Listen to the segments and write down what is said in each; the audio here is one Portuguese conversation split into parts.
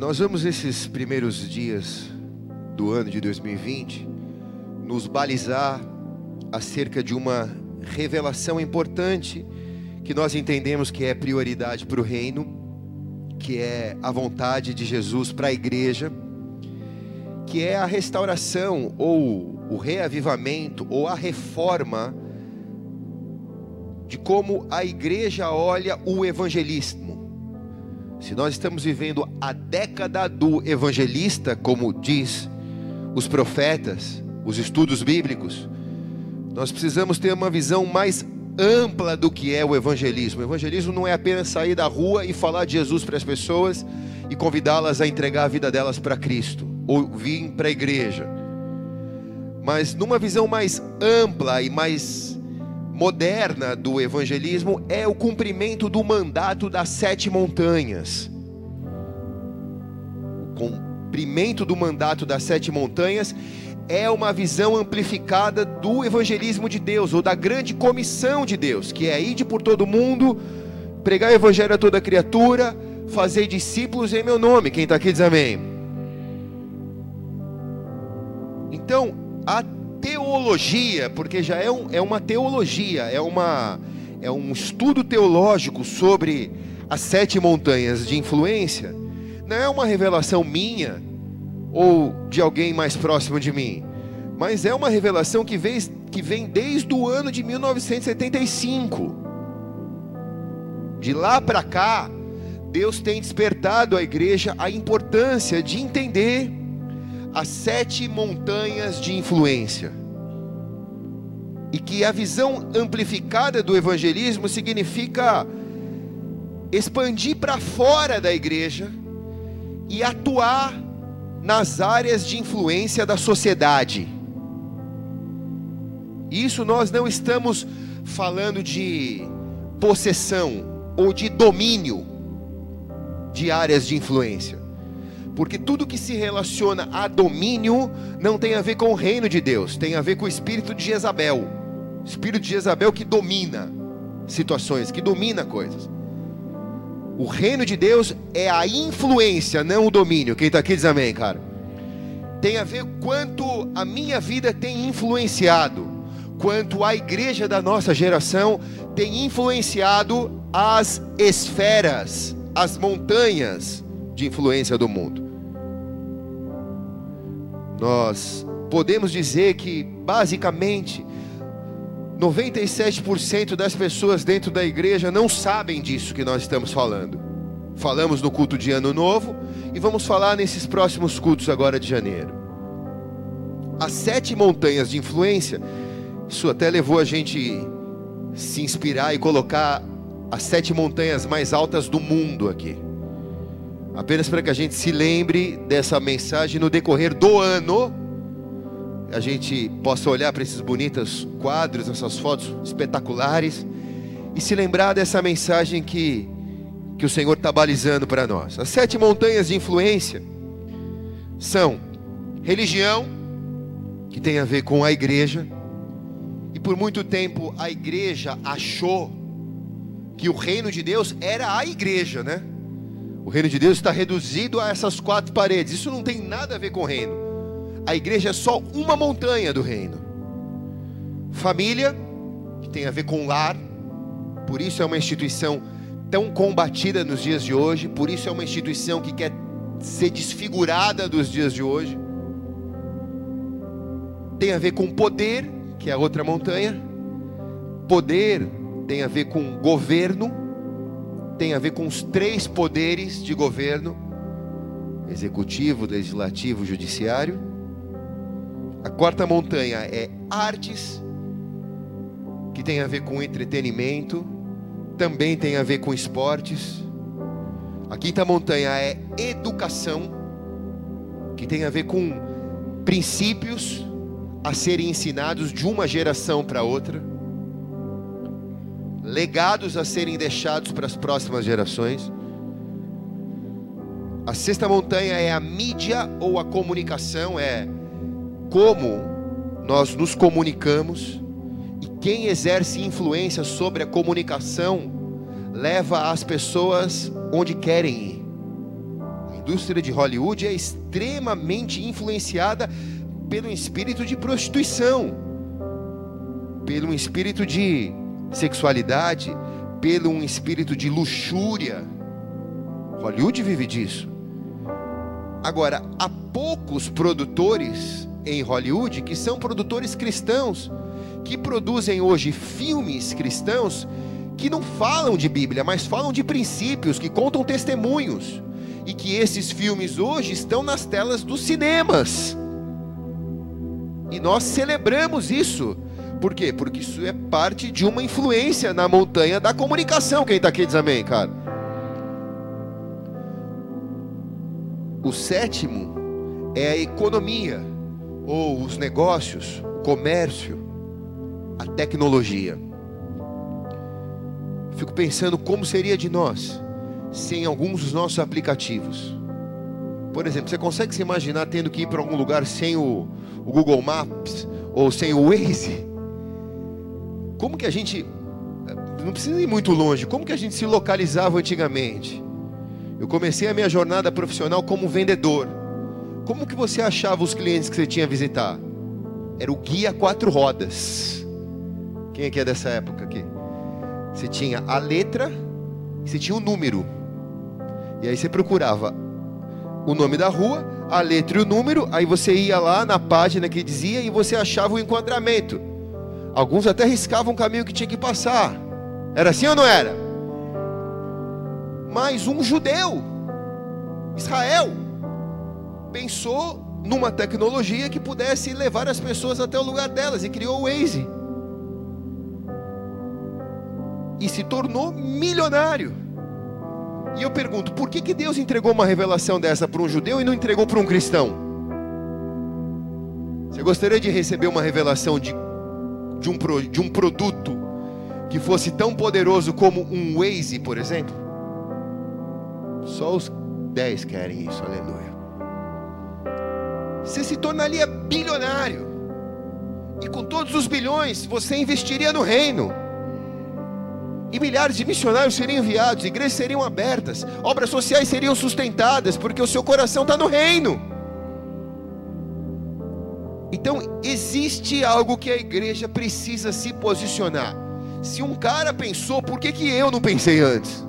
Nós vamos esses primeiros dias do ano de 2020 nos balizar acerca de uma revelação importante que nós entendemos que é prioridade para o reino, que é a vontade de Jesus para a igreja, que é a restauração ou o reavivamento ou a reforma de como a igreja olha o evangelismo. Se nós estamos vivendo a década do evangelista, como diz os profetas, os estudos bíblicos, nós precisamos ter uma visão mais ampla do que é o evangelismo. O evangelismo não é apenas sair da rua e falar de Jesus para as pessoas e convidá-las a entregar a vida delas para Cristo ou vir para a igreja. Mas numa visão mais ampla e mais moderna do evangelismo é o cumprimento do mandato das sete montanhas. O cumprimento do mandato das sete montanhas é uma visão amplificada do evangelismo de Deus, ou da grande comissão de Deus, que é ir por todo mundo, pregar o evangelho a toda criatura, fazer discípulos em meu nome. Quem está aqui diz amém. Então, a teologia, porque já é, um, é uma teologia, é, uma, é um estudo teológico sobre as sete montanhas de influência, não é uma revelação minha ou de alguém mais próximo de mim, mas é uma revelação que vem, que vem desde o ano de 1975. De lá para cá, Deus tem despertado à igreja a importância de entender as sete montanhas de influência. E que a visão amplificada do evangelismo significa expandir para fora da igreja e atuar nas áreas de influência da sociedade. Isso nós não estamos falando de possessão ou de domínio de áreas de influência. Porque tudo que se relaciona a domínio não tem a ver com o reino de Deus, tem a ver com o espírito de Jezabel. O espírito de Jezabel que domina situações, que domina coisas. O reino de Deus é a influência, não o domínio. Quem está aqui diz amém, cara. Tem a ver quanto a minha vida tem influenciado, quanto a igreja da nossa geração tem influenciado as esferas, as montanhas de influência do mundo. Nós podemos dizer que, basicamente, 97% das pessoas dentro da igreja não sabem disso que nós estamos falando. Falamos no culto de Ano Novo e vamos falar nesses próximos cultos agora de janeiro. As sete montanhas de influência, isso até levou a gente se inspirar e colocar as sete montanhas mais altas do mundo aqui. Apenas para que a gente se lembre dessa mensagem no decorrer do ano, a gente possa olhar para esses bonitos quadros, essas fotos espetaculares e se lembrar dessa mensagem que, que o Senhor está balizando para nós. As sete montanhas de influência são religião, que tem a ver com a igreja, e por muito tempo a igreja achou que o reino de Deus era a igreja, né? O reino de Deus está reduzido a essas quatro paredes. Isso não tem nada a ver com o reino. A igreja é só uma montanha do reino. Família, que tem a ver com lar, por isso é uma instituição tão combatida nos dias de hoje, por isso é uma instituição que quer ser desfigurada dos dias de hoje. Tem a ver com poder, que é a outra montanha. Poder tem a ver com governo, tem a ver com os três poderes de governo: executivo, legislativo, judiciário. A quarta montanha é artes, que tem a ver com entretenimento, também tem a ver com esportes. A quinta montanha é educação, que tem a ver com princípios a serem ensinados de uma geração para outra legados a serem deixados para as próximas gerações. A sexta montanha é a mídia ou a comunicação, é como nós nos comunicamos e quem exerce influência sobre a comunicação leva as pessoas onde querem ir. indústria de Hollywood é extremamente influenciada pelo espírito de prostituição, pelo espírito de sexualidade, pelo um espírito de luxúria. Hollywood vive disso. Agora, há poucos produtores em Hollywood que são produtores cristãos, que produzem hoje filmes cristãos que não falam de Bíblia, mas falam de princípios, que contam testemunhos. E que esses filmes hoje estão nas telas dos cinemas. E nós celebramos isso. Por quê? Porque isso é parte de uma influência na montanha da comunicação. Quem está aqui diz amém, cara. O sétimo é a economia, ou os negócios, o comércio, a tecnologia. Fico pensando como seria de nós sem alguns dos nossos aplicativos. Por exemplo, você consegue se imaginar tendo que ir para algum lugar sem o, o Google Maps ou sem o Waze? Como que a gente não precisa ir muito longe. Como que a gente se localizava antigamente? Eu comecei a minha jornada profissional como vendedor. Como que você achava os clientes que você tinha a visitar? Era o guia quatro rodas. Quem aqui é dessa época aqui? Você tinha a letra, você tinha o número. E aí você procurava o nome da rua, a letra e o número, aí você ia lá na página que dizia e você achava o enquadramento. Alguns até riscavam o caminho que tinha que passar. Era assim ou não era? Mas um judeu, Israel, pensou numa tecnologia que pudesse levar as pessoas até o lugar delas e criou o Waze. E se tornou milionário. E eu pergunto, por que, que Deus entregou uma revelação dessa para um judeu e não entregou para um cristão? Você gostaria de receber uma revelação de, de, um, de um produto que fosse tão poderoso como um Waze, por exemplo? Só os dez querem isso, aleluia. Você se tornaria bilionário. E com todos os bilhões, você investiria no reino. E milhares de missionários seriam enviados, igrejas seriam abertas, obras sociais seriam sustentadas, porque o seu coração está no reino. Então, existe algo que a igreja precisa se posicionar. Se um cara pensou, por que, que eu não pensei antes?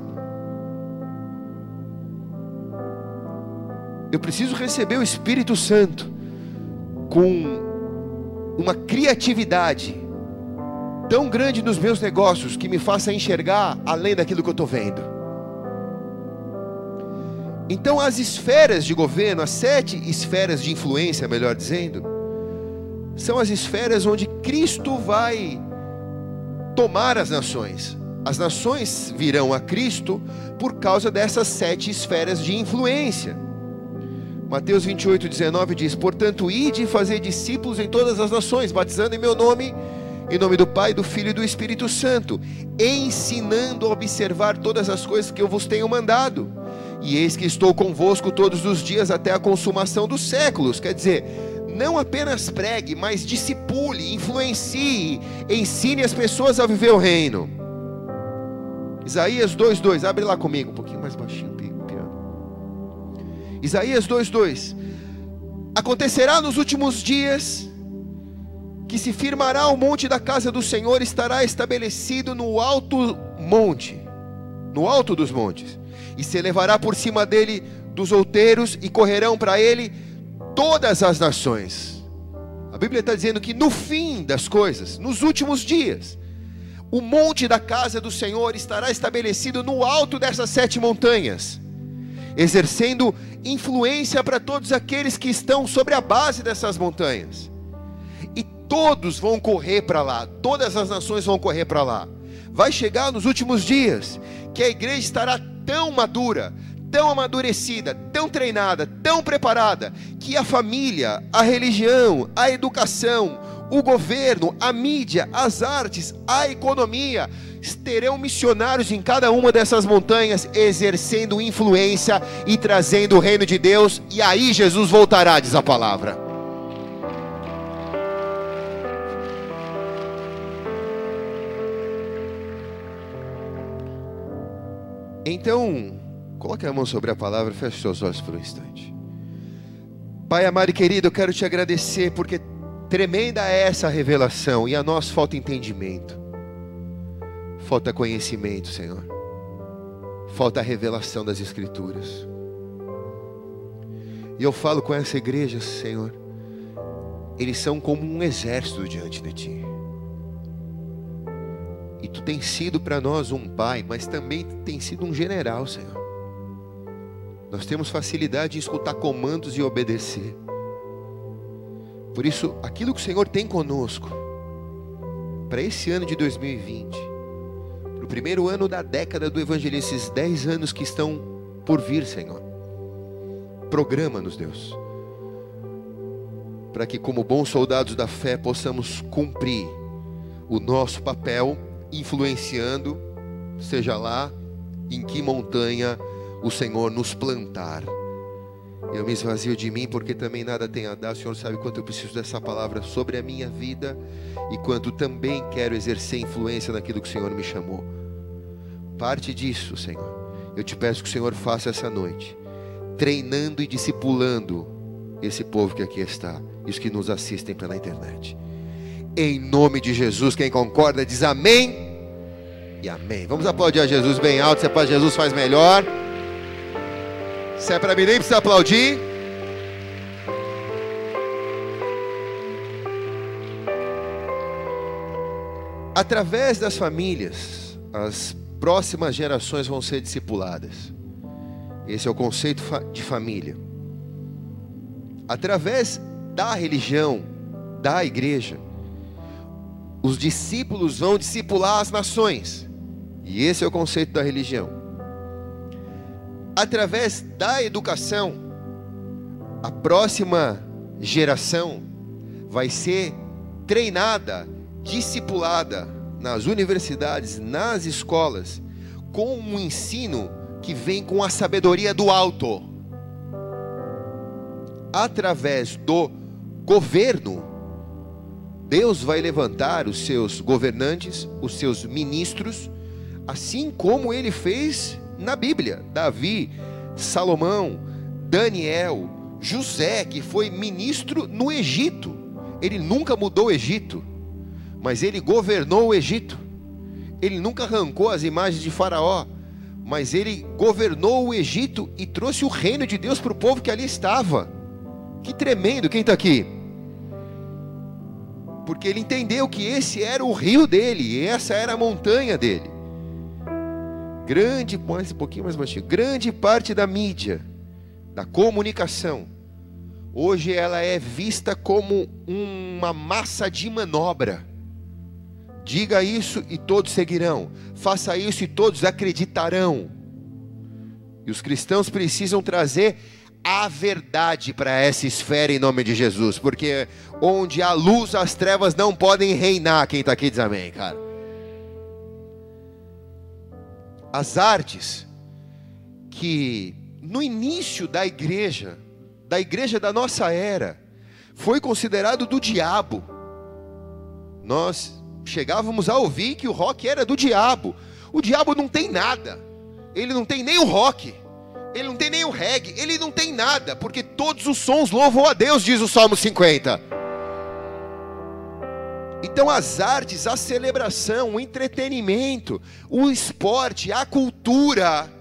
Eu preciso receber o Espírito Santo com uma criatividade tão grande nos meus negócios que me faça enxergar além daquilo que eu estou vendo. Então, as esferas de governo, as sete esferas de influência, melhor dizendo, são as esferas onde Cristo vai tomar as nações. As nações virão a Cristo por causa dessas sete esferas de influência. Mateus 28, 19 diz: Portanto, ide e fazer discípulos em todas as nações, batizando em meu nome, em nome do Pai, do Filho e do Espírito Santo, ensinando a observar todas as coisas que eu vos tenho mandado. E eis que estou convosco todos os dias até a consumação dos séculos. Quer dizer, não apenas pregue, mas discipule, influencie, ensine as pessoas a viver o reino. Isaías 2:2, abre lá comigo, um pouquinho mais baixinho. Isaías 2:2 Acontecerá nos últimos dias que se firmará o monte da casa do Senhor estará estabelecido no alto monte, no alto dos montes, e se elevará por cima dele dos outeiros e correrão para ele todas as nações. A Bíblia está dizendo que no fim das coisas, nos últimos dias, o monte da casa do Senhor estará estabelecido no alto dessas sete montanhas exercendo influência para todos aqueles que estão sobre a base dessas montanhas. E todos vão correr para lá, todas as nações vão correr para lá. Vai chegar nos últimos dias que a igreja estará tão madura, tão amadurecida, tão treinada, tão preparada, que a família, a religião, a educação, o governo, a mídia, as artes, a economia, terão missionários em cada uma dessas montanhas, exercendo influência e trazendo o reino de Deus, e aí Jesus voltará, diz a palavra. Então, Coloque a mão sobre a palavra, feche seus olhos por um instante. Pai amado e querido, eu quero te agradecer porque tremenda é essa revelação e a nós falta entendimento, falta conhecimento, Senhor, falta a revelação das Escrituras. E eu falo com essa igreja, Senhor, eles são como um exército diante de Ti. E Tu tens sido para nós um pai, mas também tem sido um general, Senhor. Nós temos facilidade em escutar comandos e obedecer. Por isso, aquilo que o Senhor tem conosco, para esse ano de 2020, para o primeiro ano da década do Evangelho, esses dez anos que estão por vir, Senhor, programa-nos, Deus, para que, como bons soldados da fé, possamos cumprir o nosso papel influenciando, seja lá em que montanha o Senhor nos plantar. Eu me esvazio de mim porque também nada tem a dar. O Senhor sabe quanto eu preciso dessa palavra sobre a minha vida e quanto também quero exercer influência naquilo que o Senhor me chamou. Parte disso, Senhor. Eu te peço que o Senhor faça essa noite, treinando e discipulando esse povo que aqui está e os que nos assistem pela internet. Em nome de Jesus, quem concorda diz amém e amém. Vamos aplaudir a Jesus bem alto, se é para Jesus faz melhor. Se é para mim, nem precisa aplaudir. Através das famílias, as próximas gerações vão ser discipuladas. Esse é o conceito de família. Através da religião, da igreja, os discípulos vão discipular as nações. E esse é o conceito da religião. Através da educação, a próxima geração vai ser treinada, discipulada nas universidades, nas escolas, com um ensino que vem com a sabedoria do alto. Através do governo, Deus vai levantar os seus governantes, os seus ministros, assim como ele fez na Bíblia. Davi, Salomão, Daniel, José, que foi ministro no Egito. Ele nunca mudou o Egito, mas ele governou o Egito. Ele nunca arrancou as imagens de Faraó, mas ele governou o Egito e trouxe o reino de Deus para o povo que ali estava. Que tremendo, quem está aqui? porque ele entendeu que esse era o rio dele, e essa era a montanha dele. Grande, mais um pouquinho mais baixinho, grande parte da mídia, da comunicação, hoje ela é vista como uma massa de manobra. Diga isso e todos seguirão. Faça isso e todos acreditarão. E os cristãos precisam trazer a verdade para essa esfera em nome de Jesus, porque onde há luz, as trevas não podem reinar. Quem está aqui diz amém, cara. As artes que no início da igreja, da igreja da nossa era, foi considerado do diabo. Nós chegávamos a ouvir que o rock era do diabo. O diabo não tem nada. Ele não tem nem o rock. Ele não tem nem o reggae, ele não tem nada, porque todos os sons louvam a Deus, diz o Salmo 50. Então, as artes, a celebração, o entretenimento, o esporte, a cultura,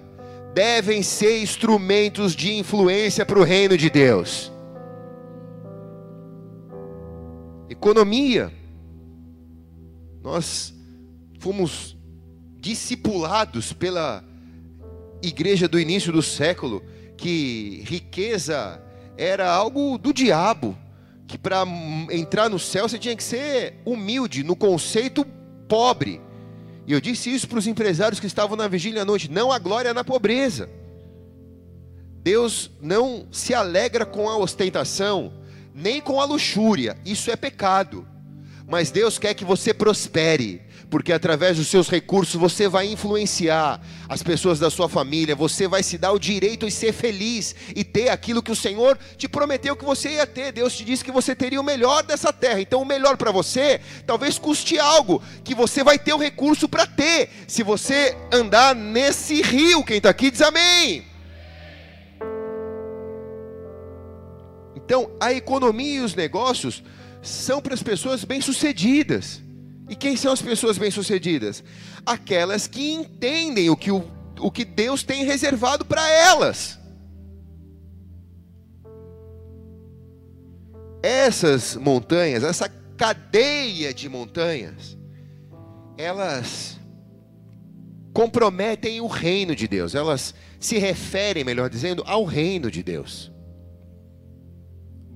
devem ser instrumentos de influência para o reino de Deus. Economia, nós fomos discipulados pela igreja do início do século que riqueza era algo do diabo, que para entrar no céu você tinha que ser humilde, no conceito pobre. E eu disse isso para os empresários que estavam na vigília à noite: não há glória na pobreza. Deus não se alegra com a ostentação, nem com a luxúria, isso é pecado. Mas Deus quer que você prospere, porque através dos seus recursos você vai influenciar as pessoas da sua família, você vai se dar o direito de ser feliz e ter aquilo que o Senhor te prometeu que você ia ter. Deus te disse que você teria o melhor dessa terra. Então, o melhor para você talvez custe algo que você vai ter o recurso para ter, se você andar nesse rio. Quem está aqui diz amém. Então, a economia e os negócios são para as pessoas bem-sucedidas. E quem são as pessoas bem-sucedidas? Aquelas que entendem o que, o, o que Deus tem reservado para elas. Essas montanhas, essa cadeia de montanhas, elas comprometem o reino de Deus, elas se referem, melhor dizendo, ao reino de Deus.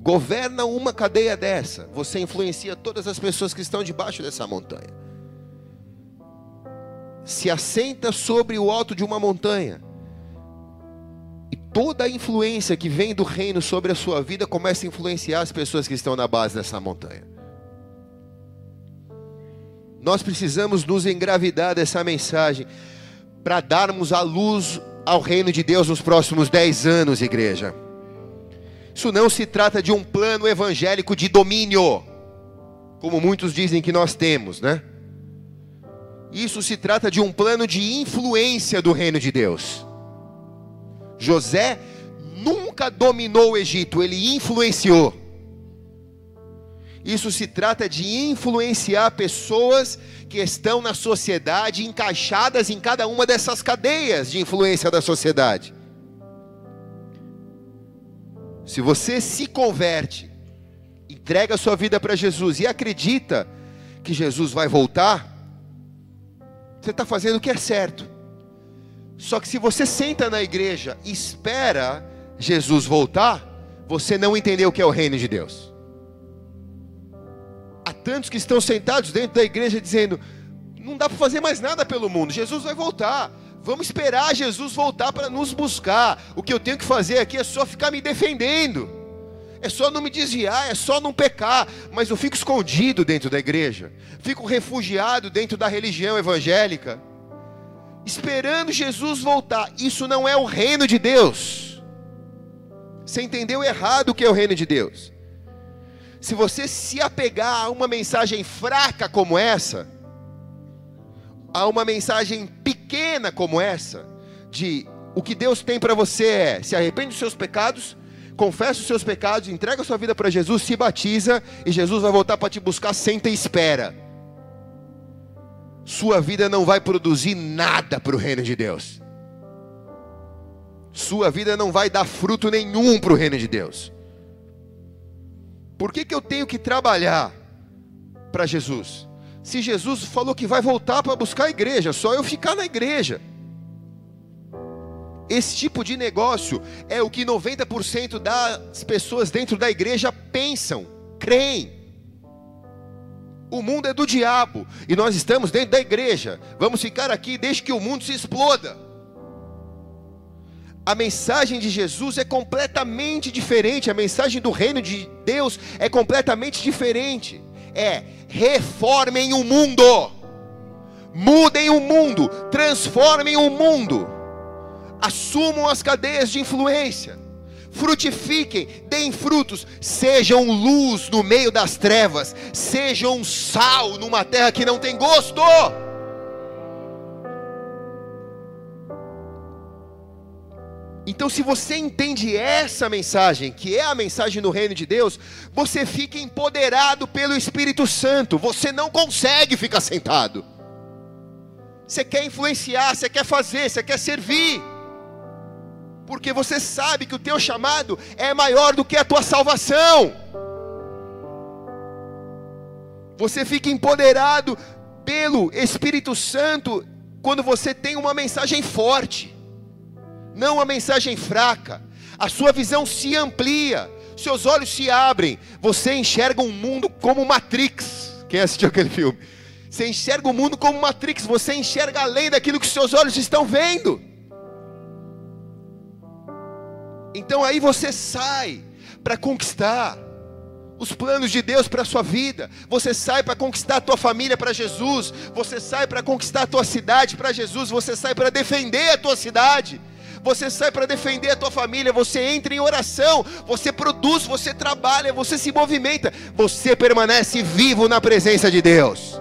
Governa uma cadeia dessa, você influencia todas as pessoas que estão debaixo dessa montanha. Se assenta sobre o alto de uma montanha, e toda a influência que vem do reino sobre a sua vida começa a influenciar as pessoas que estão na base dessa montanha. Nós precisamos nos engravidar dessa mensagem para darmos a luz ao reino de Deus nos próximos dez anos, igreja. Isso não se trata de um plano evangélico de domínio, como muitos dizem que nós temos, né? Isso se trata de um plano de influência do reino de Deus. José nunca dominou o Egito, ele influenciou. Isso se trata de influenciar pessoas que estão na sociedade, encaixadas em cada uma dessas cadeias de influência da sociedade. Se você se converte, entrega a sua vida para Jesus e acredita que Jesus vai voltar, você está fazendo o que é certo. Só que se você senta na igreja e espera Jesus voltar, você não entendeu o que é o reino de Deus tantos que estão sentados dentro da igreja dizendo: não dá para fazer mais nada pelo mundo, Jesus vai voltar. Vamos esperar Jesus voltar para nos buscar. O que eu tenho que fazer aqui é só ficar me defendendo. É só não me desviar, é só não pecar, mas eu fico escondido dentro da igreja. Fico refugiado dentro da religião evangélica, esperando Jesus voltar. Isso não é o reino de Deus. Você entendeu errado o que é o reino de Deus? se você se apegar a uma mensagem fraca como essa, a uma mensagem pequena como essa, de o que Deus tem para você é: se arrepende dos seus pecados, confessa os seus pecados, entrega a sua vida para Jesus, se batiza e Jesus vai voltar para te buscar, senta e espera. Sua vida não vai produzir nada para o reino de Deus. Sua vida não vai dar fruto nenhum para o reino de Deus. Por que, que eu tenho que trabalhar para Jesus? Se Jesus falou que vai voltar para buscar a igreja, só eu ficar na igreja. Esse tipo de negócio é o que 90% das pessoas dentro da igreja pensam, creem. O mundo é do diabo e nós estamos dentro da igreja. Vamos ficar aqui desde que o mundo se exploda a mensagem de Jesus é completamente diferente, a mensagem do reino de Deus é completamente diferente. É reformem o mundo, mudem o mundo, transformem o mundo, assumam as cadeias de influência, frutifiquem, deem frutos, sejam luz no meio das trevas, sejam sal numa terra que não tem gosto. Então, se você entende essa mensagem, que é a mensagem do reino de Deus, você fica empoderado pelo Espírito Santo. Você não consegue ficar sentado. Você quer influenciar, você quer fazer, você quer servir. Porque você sabe que o teu chamado é maior do que a tua salvação. Você fica empoderado pelo Espírito Santo quando você tem uma mensagem forte não uma mensagem fraca. A sua visão se amplia, seus olhos se abrem. Você enxerga um mundo como Matrix. Quem assistiu aquele filme? Você enxerga o mundo como Matrix, você enxerga além daquilo que seus olhos estão vendo. Então aí você sai para conquistar os planos de Deus para a sua vida. Você sai para conquistar a tua família para Jesus. Você sai para conquistar a tua cidade para Jesus. Você sai para defender a tua cidade você sai para defender a tua família, você entra em oração, você produz, você trabalha, você se movimenta, você permanece vivo na presença de Deus.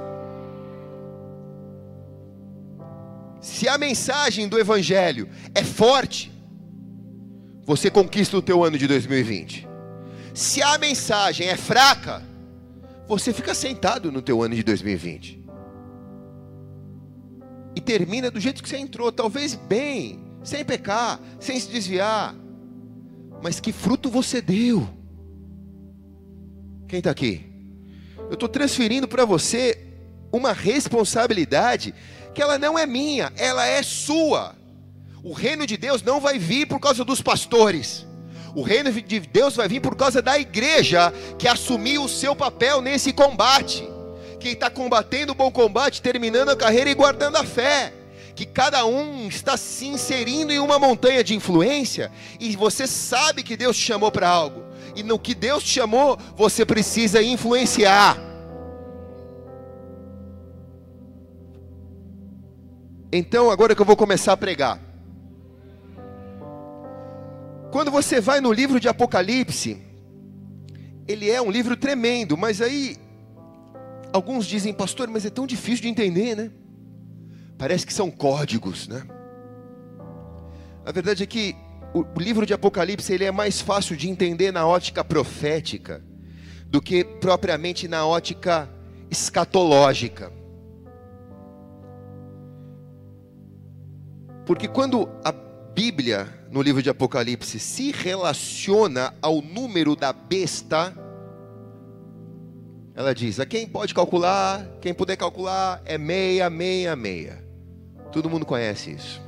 Se a mensagem do evangelho é forte, você conquista o teu ano de 2020. Se a mensagem é fraca, você fica sentado no teu ano de 2020. E termina do jeito que você entrou, talvez bem, sem pecar, sem se desviar. Mas que fruto você deu? Quem está aqui? Eu estou transferindo para você uma responsabilidade que ela não é minha, ela é sua. O reino de Deus não vai vir por causa dos pastores. O reino de Deus vai vir por causa da igreja que assumiu o seu papel nesse combate. Que está combatendo o bom combate, terminando a carreira e guardando a fé. Que cada um está se inserindo em uma montanha de influência e você sabe que Deus te chamou para algo. E no que Deus te chamou, você precisa influenciar. Então, agora que eu vou começar a pregar. Quando você vai no livro de Apocalipse, ele é um livro tremendo, mas aí alguns dizem, pastor, mas é tão difícil de entender, né? Parece que são códigos, né? A verdade é que o livro de Apocalipse ele é mais fácil de entender na ótica profética do que propriamente na ótica escatológica. Porque quando a Bíblia, no livro de Apocalipse, se relaciona ao número da besta, ela diz: a quem pode calcular, quem puder calcular, é meia, meia, meia. Todo mundo conhece isso.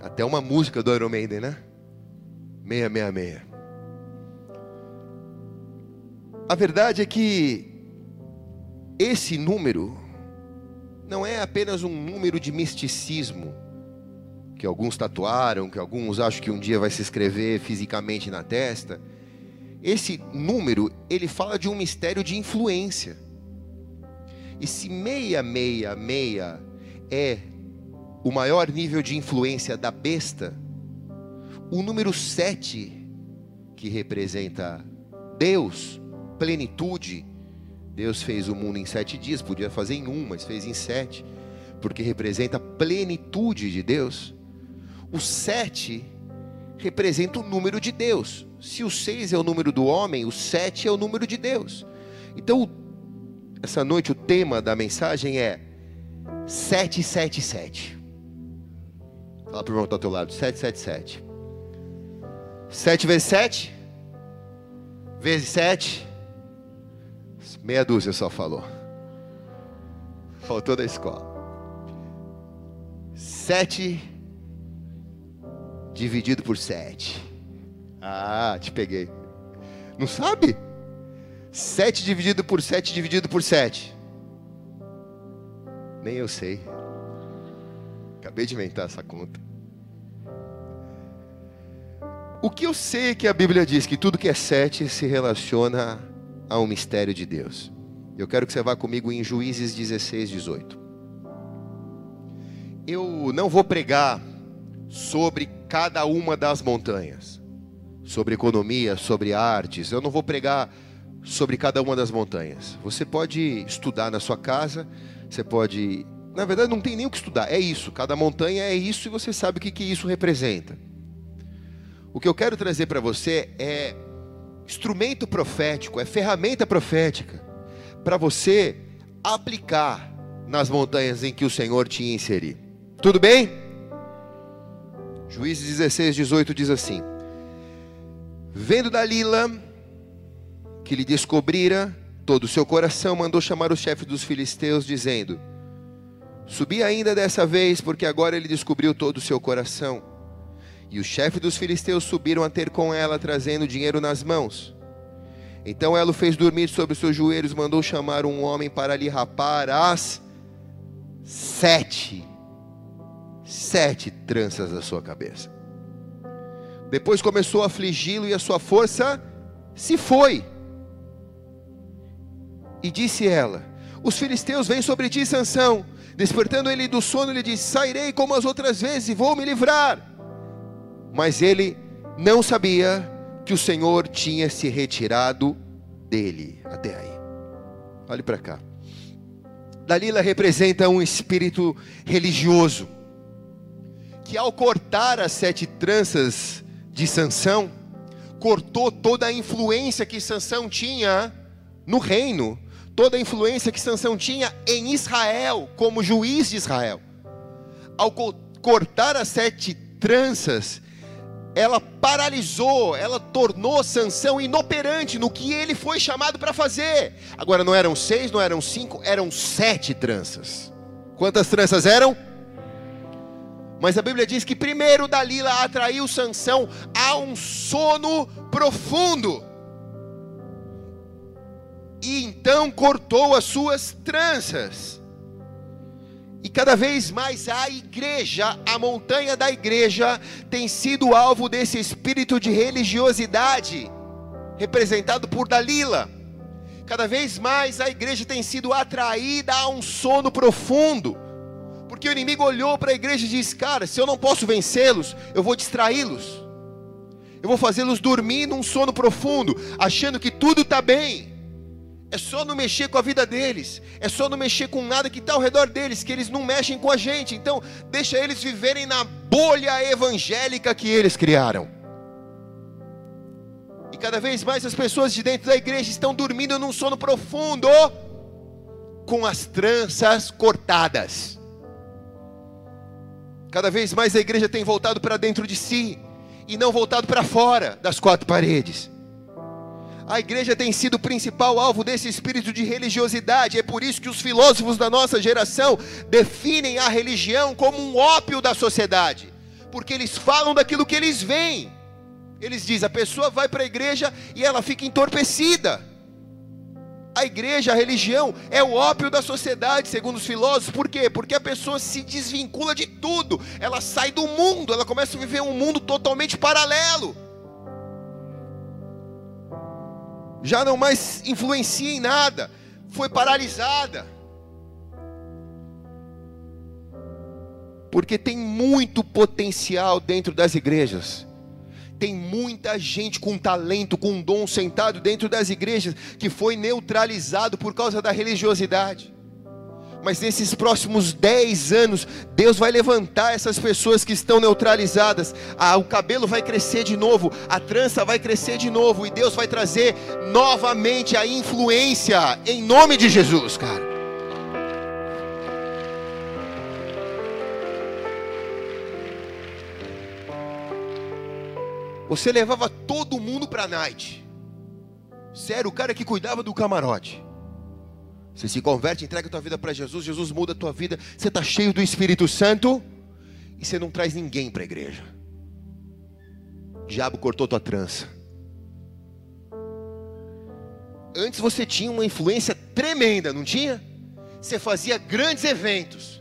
Até uma música do Iron Maiden, né? Meia, meia, meia. A verdade é que esse número não é apenas um número de misticismo que alguns tatuaram, que alguns acham que um dia vai se escrever fisicamente na testa. Esse número, ele fala de um mistério de influência. E se 666 é o maior nível de influência da besta, o número 7, que representa Deus, plenitude, Deus fez o mundo em sete dias, podia fazer em um, mas fez em sete, porque representa a plenitude de Deus. O sete representa o número de Deus. Se o seis é o número do homem, o sete é o número de Deus. Então, essa noite o tema da mensagem é 777. Fala para o irmão que está ao teu lado, 777. 7 vezes 7? Vezes 7? Meia dúzia só falou. Faltou da escola. 7 dividido por 7. Ah, te peguei. Não sabe? 7 dividido por 7 dividido por 7. Nem eu sei. Acabei de inventar essa conta. O que eu sei é que a Bíblia diz que tudo que é 7 se relaciona a um mistério de Deus. Eu quero que você vá comigo em Juízes 16, 18. Eu não vou pregar sobre cada uma das montanhas, sobre economia, sobre artes. Eu não vou pregar sobre cada uma das montanhas. Você pode estudar na sua casa, você pode. Na verdade, não tem nem o que estudar, é isso. Cada montanha é isso e você sabe o que, que isso representa. O que eu quero trazer para você é instrumento profético, é ferramenta profética para você aplicar nas montanhas em que o Senhor te inserir. Tudo bem? Juízes 16, 18 diz assim: Vendo Dalila que lhe descobrira todo o seu coração, mandou chamar o chefe dos filisteus, dizendo: Subi ainda dessa vez, porque agora ele descobriu todo o seu coração. E o chefe dos filisteus subiram a ter com ela, trazendo dinheiro nas mãos. Então ela o fez dormir sobre os seus joelhos, mandou chamar um homem para lhe rapar as sete sete tranças da sua cabeça. Depois começou a afligi-lo e a sua força se foi. E disse ela: Os filisteus vêm sobre ti, Sansão. Despertando ele do sono, ele disse: Sairei como as outras vezes e vou me livrar. Mas ele não sabia que o Senhor tinha se retirado dele. Até aí. Olhe para cá. Dalila representa um espírito religioso que ao cortar as sete tranças de Sansão, cortou toda a influência que Sansão tinha no reino, toda a influência que Sansão tinha em Israel, como juiz de Israel. Ao co cortar as sete tranças, ela paralisou, ela tornou Sansão inoperante no que ele foi chamado para fazer. Agora não eram seis, não eram cinco, eram sete tranças. Quantas tranças eram? Mas a Bíblia diz que primeiro Dalila atraiu Sansão a um sono profundo. E então cortou as suas tranças. E cada vez mais a igreja, a montanha da igreja, tem sido alvo desse espírito de religiosidade, representado por Dalila. Cada vez mais a igreja tem sido atraída a um sono profundo, porque o inimigo olhou para a igreja e disse: Cara, se eu não posso vencê-los, eu vou distraí-los, eu vou fazê-los dormir num sono profundo, achando que tudo está bem. É só não mexer com a vida deles. É só não mexer com nada que está ao redor deles, que eles não mexem com a gente. Então, deixa eles viverem na bolha evangélica que eles criaram. E cada vez mais as pessoas de dentro da igreja estão dormindo num sono profundo, com as tranças cortadas. Cada vez mais a igreja tem voltado para dentro de si e não voltado para fora das quatro paredes. A igreja tem sido o principal alvo desse espírito de religiosidade. É por isso que os filósofos da nossa geração definem a religião como um ópio da sociedade, porque eles falam daquilo que eles veem. Eles dizem: a pessoa vai para a igreja e ela fica entorpecida. A igreja, a religião, é o ópio da sociedade, segundo os filósofos. Por quê? Porque a pessoa se desvincula de tudo. Ela sai do mundo, ela começa a viver um mundo totalmente paralelo. Já não mais influencia em nada, foi paralisada. Porque tem muito potencial dentro das igrejas. Tem muita gente com talento, com dom sentado dentro das igrejas que foi neutralizado por causa da religiosidade mas nesses próximos 10 anos, Deus vai levantar essas pessoas que estão neutralizadas. Ah, o cabelo vai crescer de novo, a trança vai crescer de novo, e Deus vai trazer novamente a influência, em nome de Jesus, cara. Você levava todo mundo para a night. Sério, o cara que cuidava do camarote. Você se converte, entrega a tua vida para Jesus, Jesus muda a tua vida, você está cheio do Espírito Santo e você não traz ninguém para a igreja. O diabo cortou tua trança. Antes você tinha uma influência tremenda, não tinha? Você fazia grandes eventos,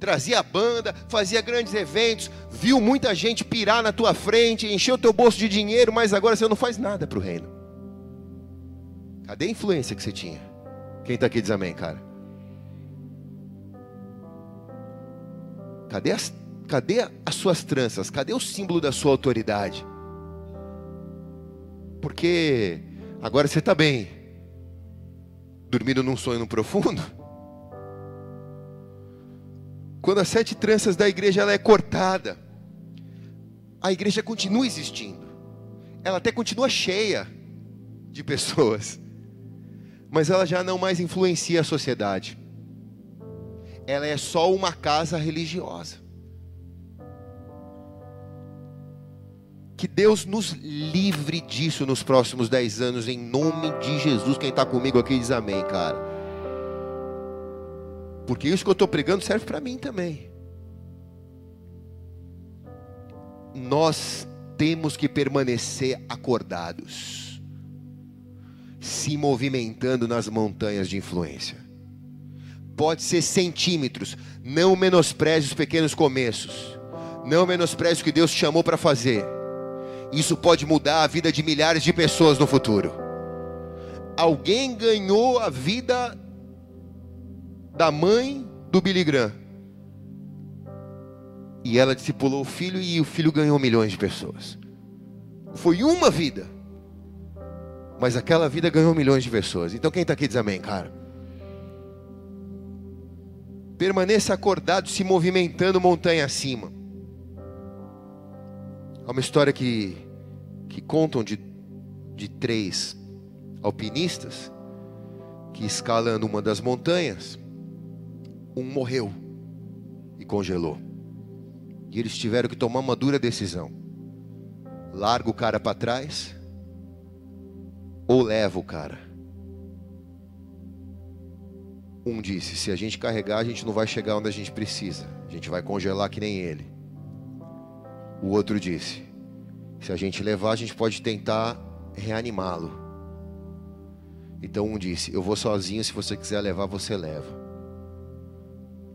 trazia a banda, fazia grandes eventos, viu muita gente pirar na tua frente, encheu teu bolso de dinheiro, mas agora você não faz nada para o reino. Cadê a influência que você tinha? Quem está aqui diz amém, cara? Cadê as, cadê as suas tranças? Cadê o símbolo da sua autoridade? Porque agora você está bem, dormindo num sonho profundo. Quando as sete tranças da igreja ela é cortada, a igreja continua existindo. Ela até continua cheia de pessoas mas ela já não mais influencia a sociedade. Ela é só uma casa religiosa. Que Deus nos livre disso nos próximos dez anos, em nome de Jesus. Quem está comigo aqui diz amém, cara. Porque isso que eu estou pregando serve para mim também. Nós temos que permanecer acordados se movimentando nas montanhas de influência. Pode ser centímetros, não menospreze os pequenos começos, não menospreze o que Deus te chamou para fazer. Isso pode mudar a vida de milhares de pessoas no futuro. Alguém ganhou a vida da mãe do Billy Graham. E ela discipulou o filho e o filho ganhou milhões de pessoas. Foi uma vida mas aquela vida ganhou milhões de pessoas. Então quem está aqui diz amém, cara. Permaneça acordado, se movimentando montanha acima. Há uma história que, que contam de, de três alpinistas que escalando uma das montanhas, um morreu e congelou. E eles tiveram que tomar uma dura decisão: larga o cara para trás ou leva o cara. Um disse: se a gente carregar, a gente não vai chegar onde a gente precisa, a gente vai congelar que nem ele. O outro disse: se a gente levar, a gente pode tentar reanimá-lo. Então um disse: Eu vou sozinho, se você quiser levar, você leva.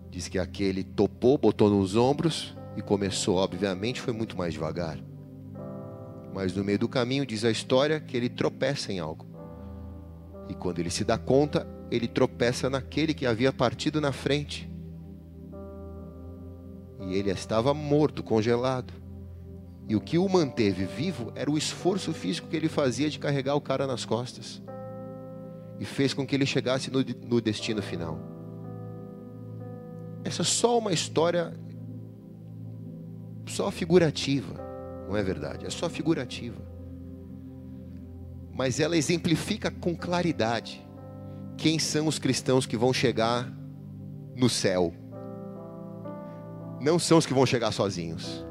Diz que aquele topou, botou nos ombros e começou, obviamente, foi muito mais devagar. Mas no meio do caminho, diz a história, que ele tropeça em algo. E quando ele se dá conta, ele tropeça naquele que havia partido na frente. E ele estava morto, congelado. E o que o manteve vivo era o esforço físico que ele fazia de carregar o cara nas costas. E fez com que ele chegasse no, no destino final. Essa é só uma história só figurativa, não é verdade? É só figurativa. Mas ela exemplifica com claridade quem são os cristãos que vão chegar no céu. Não são os que vão chegar sozinhos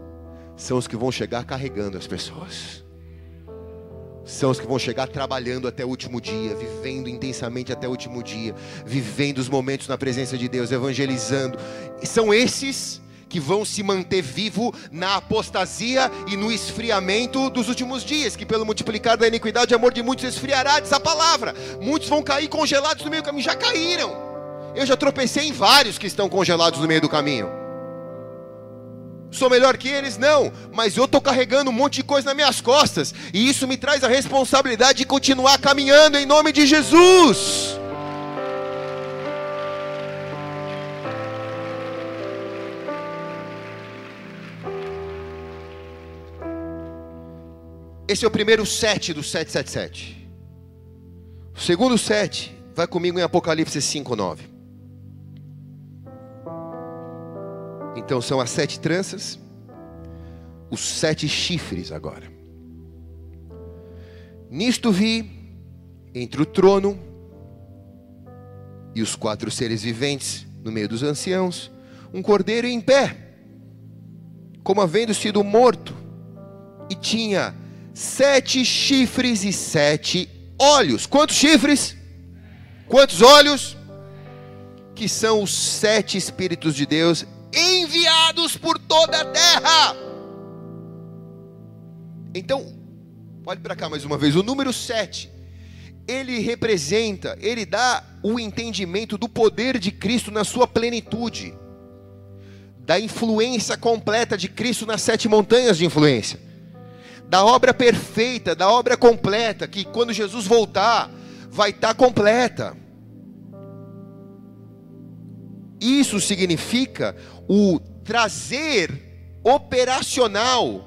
são os que vão chegar carregando as pessoas. São os que vão chegar trabalhando até o último dia, vivendo intensamente até o último dia, vivendo os momentos na presença de Deus, evangelizando. São esses que vão se manter vivo na apostasia e no esfriamento dos últimos dias, que pelo multiplicar da iniquidade, o amor de muitos esfriará, diz a palavra. Muitos vão cair congelados no meio do caminho, já caíram. Eu já tropecei em vários que estão congelados no meio do caminho. Sou melhor que eles? Não, mas eu estou carregando um monte de coisa nas minhas costas, e isso me traz a responsabilidade de continuar caminhando em nome de Jesus. Esse é o primeiro sete do 777. O segundo sete, vai comigo em Apocalipse 5, 9. Então são as sete tranças, os sete chifres agora. Nisto vi, entre o trono e os quatro seres viventes, no meio dos anciãos, um cordeiro em pé, como havendo sido morto, e tinha sete chifres e sete olhos. Quantos chifres? Quantos olhos? Que são os sete Espíritos de Deus enviados por toda a terra. Então, olhe para cá mais uma vez, o número 7, ele representa, ele dá o entendimento do poder de Cristo na sua plenitude, da influência completa de Cristo nas sete montanhas de influência, da obra perfeita, da obra completa, que quando Jesus voltar, vai estar tá completa. Isso significa o trazer operacional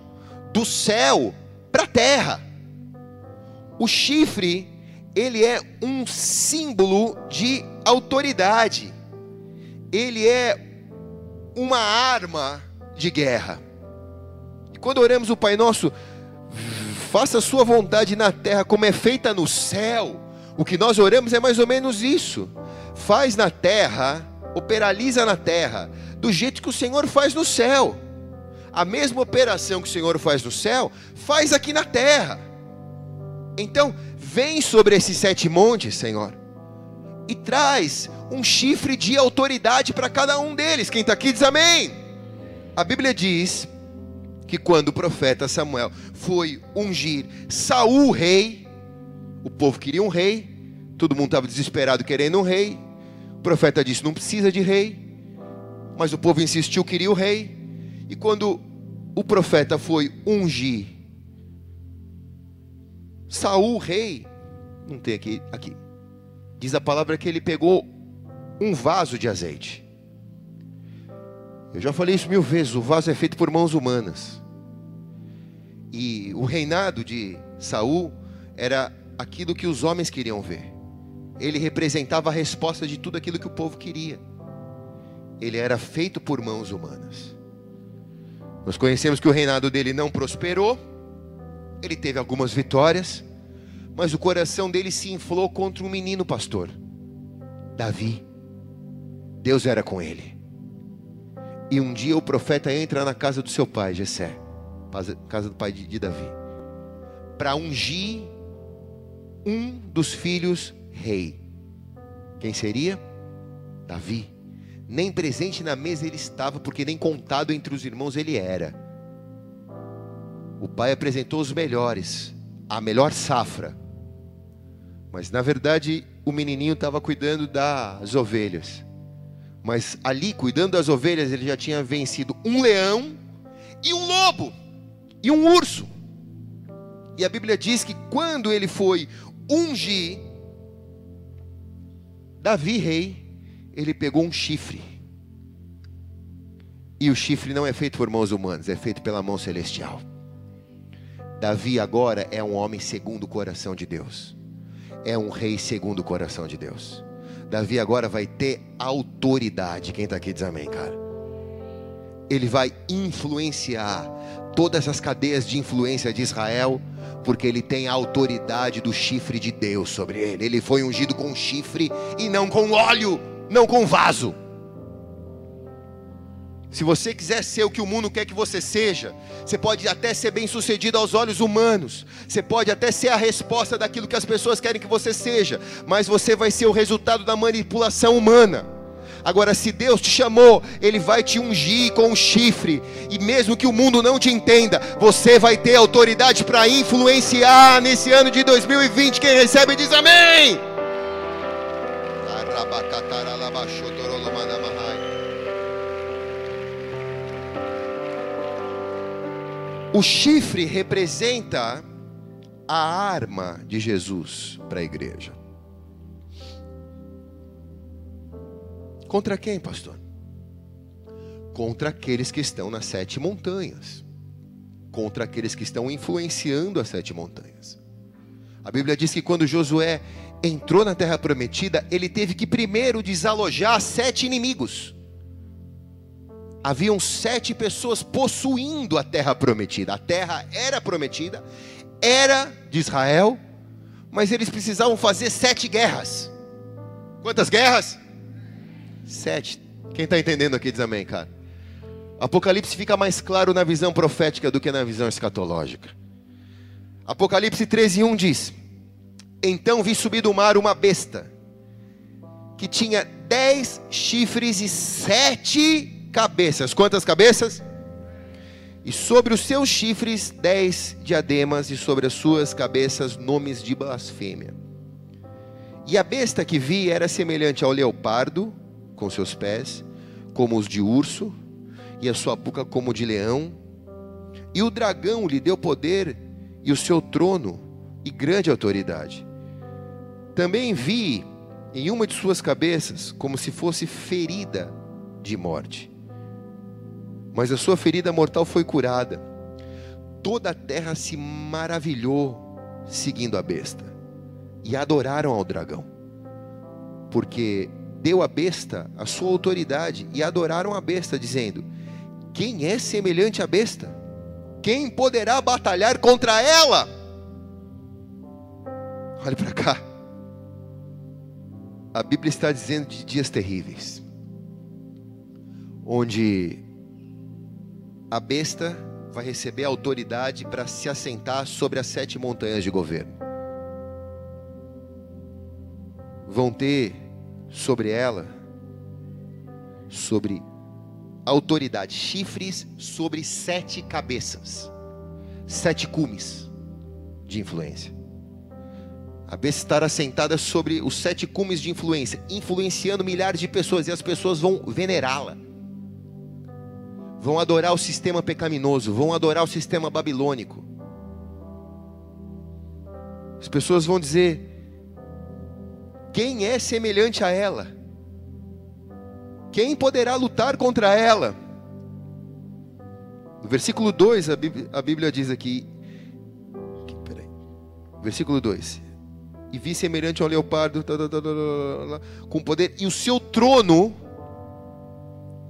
do céu para a terra. O chifre, ele é um símbolo de autoridade. Ele é uma arma de guerra. E quando oramos o Pai Nosso, faça a sua vontade na terra como é feita no céu. O que nós oramos é mais ou menos isso. Faz na terra operaliza na terra do jeito que o Senhor faz no céu. A mesma operação que o Senhor faz no céu, faz aqui na terra. Então, vem sobre esses sete montes, Senhor, e traz um chifre de autoridade para cada um deles. Quem está aqui diz amém. A Bíblia diz que quando o profeta Samuel foi ungir Saul rei, o povo queria um rei, todo mundo estava desesperado querendo um rei profeta disse: Não precisa de rei. Mas o povo insistiu, queria o rei. E quando o profeta foi ungir Saul, rei, não tem aqui, aqui. Diz a palavra que ele pegou um vaso de azeite. Eu já falei isso mil vezes: o vaso é feito por mãos humanas. E o reinado de Saul era aquilo que os homens queriam ver ele representava a resposta de tudo aquilo que o povo queria. Ele era feito por mãos humanas. Nós conhecemos que o reinado dele não prosperou, ele teve algumas vitórias, mas o coração dele se inflou contra um menino pastor, Davi. Deus era com ele. E um dia o profeta entra na casa do seu pai, Jessé, casa do pai de Davi, para ungir um dos filhos rei. Quem seria? Davi. Nem presente na mesa ele estava, porque nem contado entre os irmãos ele era. O pai apresentou os melhores, a melhor safra. Mas na verdade, o menininho estava cuidando das ovelhas. Mas ali, cuidando das ovelhas, ele já tinha vencido um leão e um lobo e um urso. E a Bíblia diz que quando ele foi ungir Davi, rei, ele pegou um chifre. E o chifre não é feito por mãos humanas, é feito pela mão celestial. Davi agora é um homem segundo o coração de Deus. É um rei segundo o coração de Deus. Davi agora vai ter autoridade. Quem está aqui diz amém, cara. Ele vai influenciar todas as cadeias de influência de Israel, porque ele tem a autoridade do chifre de Deus sobre ele. Ele foi ungido com chifre e não com óleo, não com vaso. Se você quiser ser o que o mundo quer que você seja, você pode até ser bem sucedido aos olhos humanos, você pode até ser a resposta daquilo que as pessoas querem que você seja, mas você vai ser o resultado da manipulação humana. Agora, se Deus te chamou, Ele vai te ungir com um chifre, e mesmo que o mundo não te entenda, você vai ter autoridade para influenciar nesse ano de 2020. Quem recebe diz amém. O chifre representa a arma de Jesus para a igreja. Contra quem, pastor? Contra aqueles que estão nas sete montanhas. Contra aqueles que estão influenciando as sete montanhas. A Bíblia diz que quando Josué entrou na terra prometida, ele teve que primeiro desalojar sete inimigos haviam sete pessoas possuindo a terra prometida. A terra era prometida, era de Israel, mas eles precisavam fazer sete guerras. Quantas guerras? Sete. Quem está entendendo aqui diz amém, cara. Apocalipse fica mais claro na visão profética do que na visão escatológica. Apocalipse 13, 1 diz: Então vi subir do mar uma besta, que tinha dez chifres e sete cabeças. Quantas cabeças? E sobre os seus chifres, dez diademas, e sobre as suas cabeças, nomes de blasfêmia. E a besta que vi era semelhante ao leopardo, com seus pés, como os de urso, e a sua boca como de leão. E o dragão lhe deu poder e o seu trono e grande autoridade. Também vi em uma de suas cabeças como se fosse ferida de morte mas a sua ferida mortal foi curada. Toda a terra se maravilhou seguindo a besta e adoraram ao dragão, porque deu à besta a sua autoridade e adoraram a besta, dizendo: Quem é semelhante à besta? Quem poderá batalhar contra ela? Olhe para cá. A Bíblia está dizendo de dias terríveis, onde a besta vai receber autoridade para se assentar sobre as sete montanhas de governo. Vão ter sobre ela, sobre autoridade, chifres sobre sete cabeças, sete cumes de influência. A besta estará sentada sobre os sete cumes de influência, influenciando milhares de pessoas, e as pessoas vão venerá-la vão adorar o sistema pecaminoso, vão adorar o sistema babilônico. As pessoas vão dizer: quem é semelhante a ela? Quem poderá lutar contra ela? No versículo 2, a Bíblia, a Bíblia diz aqui, peraí, versículo 2: E vi semelhante ao leopardo, tá, tá, tá, com poder, e o seu trono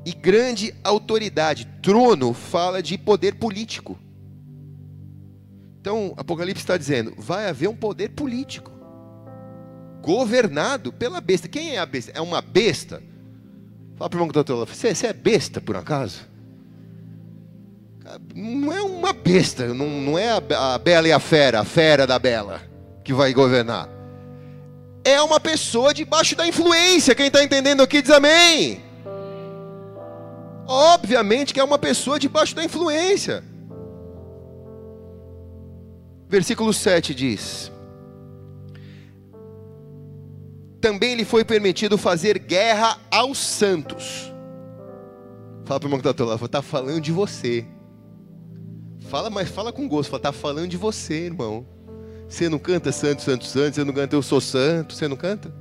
e grande autoridade. Trono fala de poder político. Então, Apocalipse está dizendo: vai haver um poder político governado pela besta. Quem é a besta? É uma besta? Fala para o irmão que está você, você é besta por acaso? Não é uma besta, não, não é a, a bela e a fera, a fera da bela, que vai governar. É uma pessoa debaixo da influência. Quem está entendendo aqui diz amém. Obviamente que é uma pessoa debaixo da influência. Versículo 7 diz: Também lhe foi permitido fazer guerra aos santos. Fala para o irmão que está lá, está falando de você. Fala, mas fala com gosto, fala, está falando de você, irmão. Você não canta santo, santo, santo, você não canta eu sou santo, você não canta?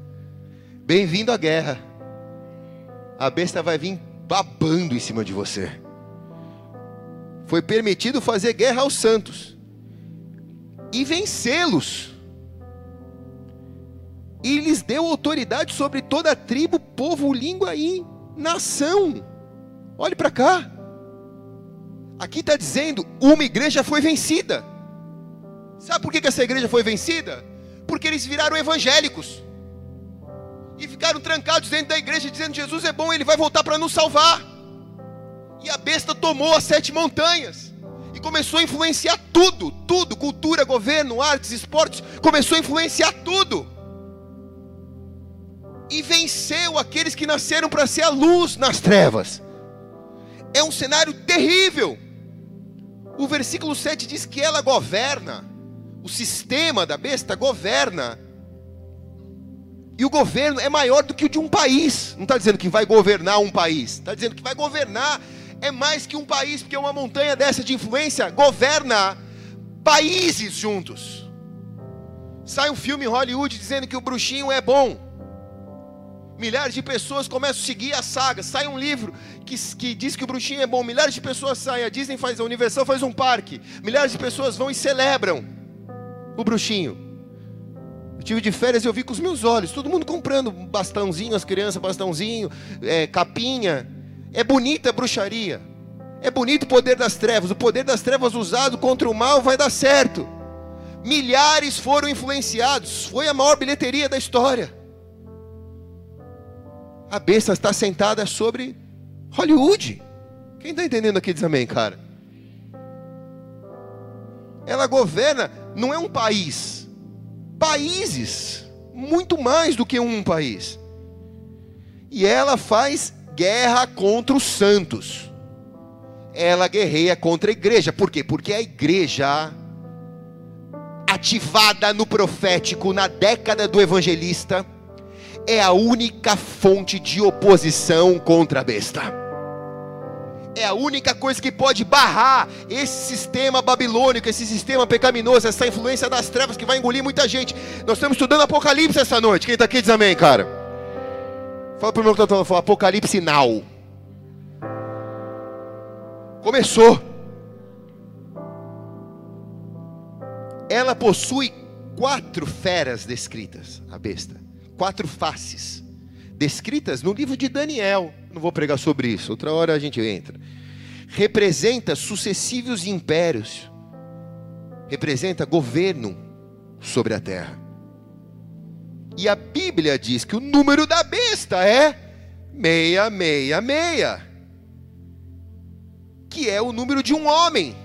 Bem-vindo à guerra. A besta vai vir babando em cima de você. Foi permitido fazer guerra aos santos e vencê-los. E lhes deu autoridade sobre toda a tribo, povo, língua e nação. Olhe para cá. Aqui está dizendo: uma igreja foi vencida. Sabe por que, essa igreja foi vencida? Porque eles viraram evangélicos e ficaram trancados dentro da igreja, dizendo: Jesus é bom, ele vai voltar para nos salvar. E a besta tomou as sete montanhas e começou a influenciar tudo, tudo, cultura, governo, artes, esportes, começou a influenciar tudo. E venceu aqueles que nasceram para ser a luz nas trevas. É um cenário terrível. O versículo 7 diz que ela governa, o sistema da besta governa e o governo é maior do que o de um país. Não está dizendo que vai governar um país. Está dizendo que vai governar é mais que um país, porque uma montanha dessa de influência governa países juntos. Sai um filme em Hollywood dizendo que o bruxinho é bom. Milhares de pessoas começam a seguir a saga. Sai um livro que, que diz que o bruxinho é bom. Milhares de pessoas saem. A Disney faz, a Universal faz um parque. Milhares de pessoas vão e celebram o bruxinho. Tive de férias e eu vi com os meus olhos, todo mundo comprando bastãozinho, as crianças, bastãozinho, é, capinha. É bonita a bruxaria. É bonito o poder das trevas. O poder das trevas usado contra o mal vai dar certo. Milhares foram influenciados. Foi a maior bilheteria da história. A besta está sentada sobre Hollywood. Quem está entendendo aqui diz amém, cara? Ela governa, não é um país países, muito mais do que um país. E ela faz guerra contra os santos. Ela guerreia contra a igreja. Por quê? Porque a igreja, ativada no profético na década do evangelista, é a única fonte de oposição contra a besta é a única coisa que pode barrar esse sistema babilônico, esse sistema pecaminoso, essa influência das trevas que vai engolir muita gente. Nós estamos estudando Apocalipse essa noite. Quem está aqui diz amém, cara. Fala para o meu que está falando, Apocalipse now. Começou. Ela possui quatro feras descritas, a besta. Quatro faces descritas no livro de Daniel. Não vou pregar sobre isso, outra hora a gente entra. Representa sucessivos impérios, representa governo sobre a terra. E a Bíblia diz que o número da besta é 666, que é o número de um homem.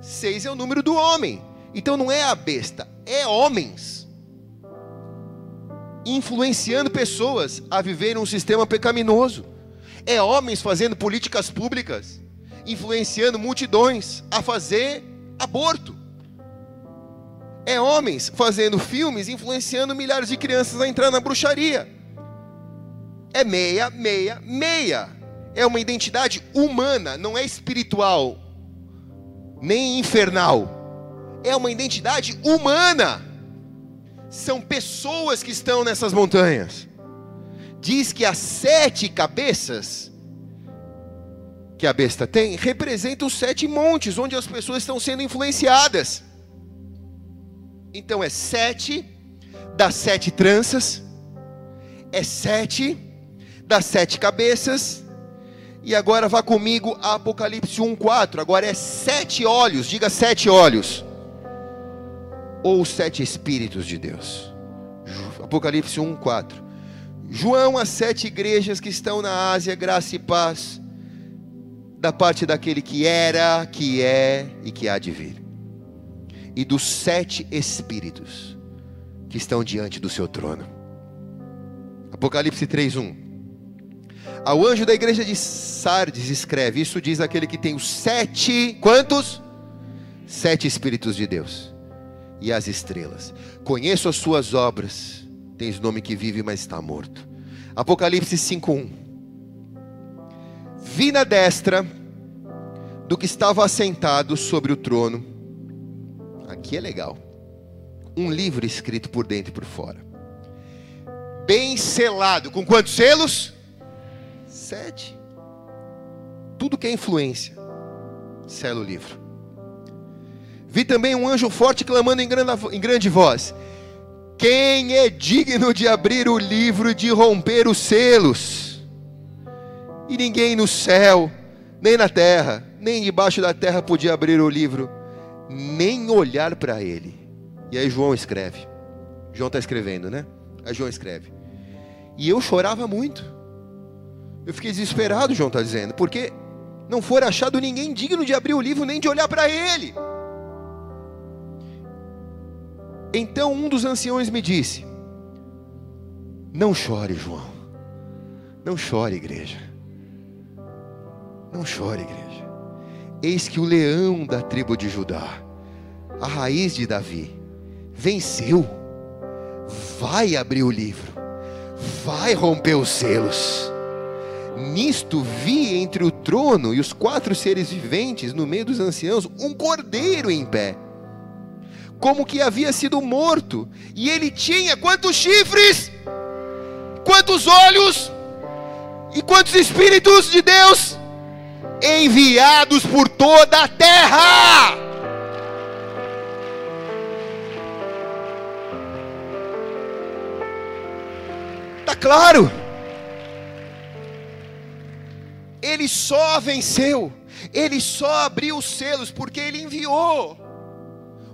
Seis é o número do homem. Então não é a besta, é homens influenciando pessoas a viverem um sistema pecaminoso. É homens fazendo políticas públicas, influenciando multidões a fazer aborto. É homens fazendo filmes, influenciando milhares de crianças a entrar na bruxaria. É meia, meia, meia. É uma identidade humana, não é espiritual, nem infernal. É uma identidade humana são pessoas que estão nessas montanhas. Diz que as sete cabeças que a besta tem representam os sete montes onde as pessoas estão sendo influenciadas. Então é sete das sete tranças, é sete das sete cabeças, E agora vá comigo a Apocalipse 1,4. Agora é sete olhos, diga sete olhos. Ou sete Espíritos de Deus. Apocalipse 1,4. João, as sete igrejas que estão na Ásia, graça e paz, da parte daquele que era, que é e que há de vir, e dos sete Espíritos que estão diante do seu trono. Apocalipse 3:1 ao anjo da igreja de Sardes escreve: Isso diz aquele que tem os sete, quantos? Sete Espíritos de Deus e as estrelas. Conheço as suas obras. Tens nome que vive, mas está morto. Apocalipse 5:1. Vi na destra do que estava assentado sobre o trono. Aqui é legal. Um livro escrito por dentro e por fora. Bem selado. Com quantos selos? Sete. Tudo que é influência, sela o livro. Vi também um anjo forte clamando em grande, voz: Quem é digno de abrir o livro e de romper os selos? E ninguém no céu, nem na terra, nem debaixo da terra podia abrir o livro, nem olhar para ele. E aí João escreve. João está escrevendo, né? Aí João escreve. E eu chorava muito eu fiquei desesperado, João está dizendo, porque não for achado ninguém digno de abrir o livro nem de olhar para ele. Então um dos anciões me disse: Não chore, João. Não chore, igreja. Não chore, igreja. Eis que o leão da tribo de Judá, a raiz de Davi, venceu. Vai abrir o livro. Vai romper os selos Nisto vi entre o trono e os quatro seres viventes, no meio dos anciãos, um cordeiro em pé, como que havia sido morto, e ele tinha quantos chifres, quantos olhos, e quantos espíritos de Deus? Enviados por toda a terra. Tá claro? Ele só venceu, ele só abriu os selos, porque ele enviou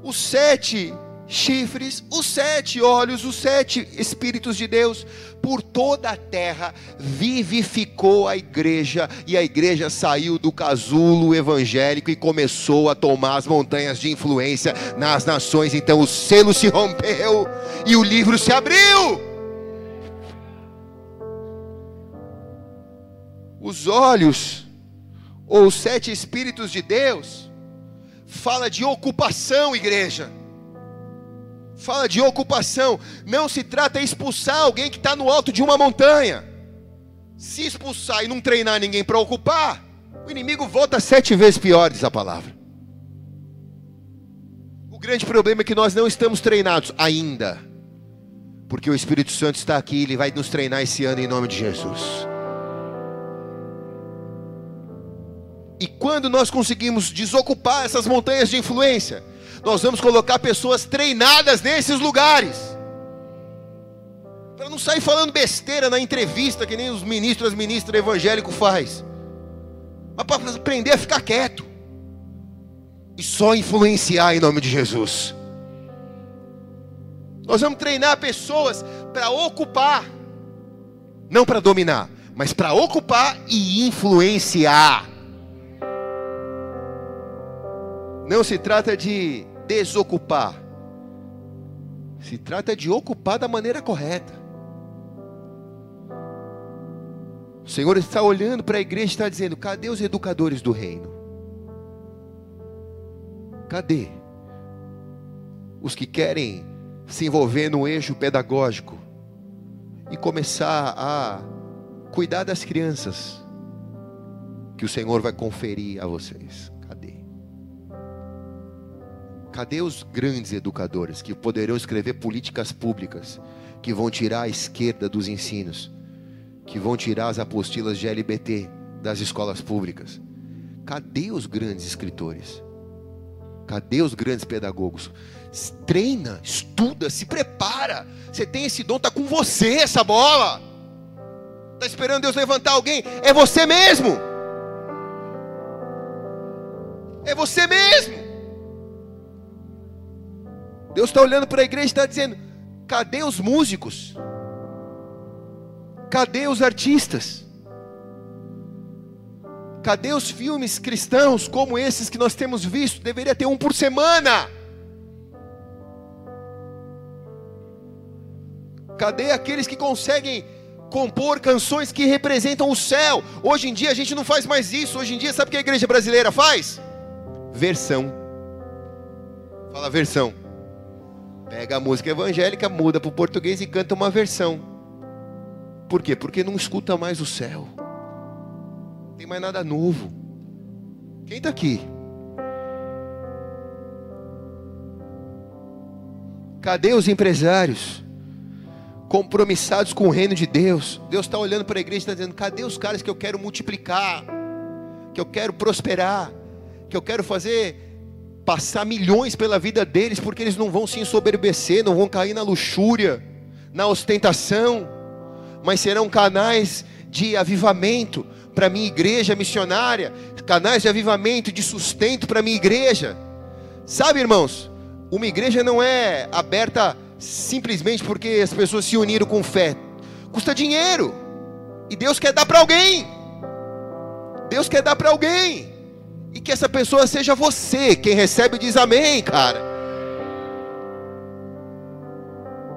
os sete chifres, os sete olhos, os sete Espíritos de Deus por toda a terra, vivificou a igreja, e a igreja saiu do casulo evangélico e começou a tomar as montanhas de influência nas nações. Então o selo se rompeu e o livro se abriu. os olhos, ou os sete Espíritos de Deus, fala de ocupação, igreja. Fala de ocupação. Não se trata de expulsar alguém que está no alto de uma montanha. Se expulsar e não treinar ninguém para ocupar, o inimigo volta sete vezes pior, diz a palavra. O grande problema é que nós não estamos treinados ainda. Porque o Espírito Santo está aqui, ele vai nos treinar esse ano em nome de Jesus. E quando nós conseguimos desocupar essas montanhas de influência, nós vamos colocar pessoas treinadas nesses lugares. Para não sair falando besteira na entrevista que nem os ministros, as ministras evangélicos faz. Mas para aprender a ficar quieto. E só influenciar em nome de Jesus. Nós vamos treinar pessoas para ocupar, não para dominar, mas para ocupar e influenciar. Não se trata de desocupar, se trata de ocupar da maneira correta. O Senhor está olhando para a igreja e está dizendo: cadê os educadores do reino? Cadê os que querem se envolver no eixo pedagógico e começar a cuidar das crianças que o Senhor vai conferir a vocês? Cadê os grandes educadores que poderão escrever políticas públicas, que vão tirar a esquerda dos ensinos, que vão tirar as apostilas de LBT das escolas públicas? Cadê os grandes escritores? Cadê os grandes pedagogos? Treina, estuda, se prepara. Você tem esse dom, está com você essa bola. Está esperando Deus levantar alguém? É você mesmo. É você mesmo. Deus está olhando para a igreja e está dizendo: cadê os músicos? Cadê os artistas? Cadê os filmes cristãos como esses que nós temos visto? Deveria ter um por semana. Cadê aqueles que conseguem compor canções que representam o céu? Hoje em dia a gente não faz mais isso. Hoje em dia, sabe o que a igreja brasileira faz? Versão. Fala versão. Pega a música evangélica, muda para o português e canta uma versão. Por quê? Porque não escuta mais o céu. Não tem mais nada novo. Quem está aqui? Cadê os empresários? Compromissados com o reino de Deus. Deus está olhando para a igreja e está dizendo: cadê os caras que eu quero multiplicar? Que eu quero prosperar? Que eu quero fazer passar milhões pela vida deles, porque eles não vão se ensoberbecer, não vão cair na luxúria, na ostentação, mas serão canais de avivamento para minha igreja missionária, canais de avivamento, de sustento para minha igreja. Sabe, irmãos, uma igreja não é aberta simplesmente porque as pessoas se uniram com fé, custa dinheiro, e Deus quer dar para alguém. Deus quer dar para alguém e que essa pessoa seja você. Quem recebe diz amém, cara.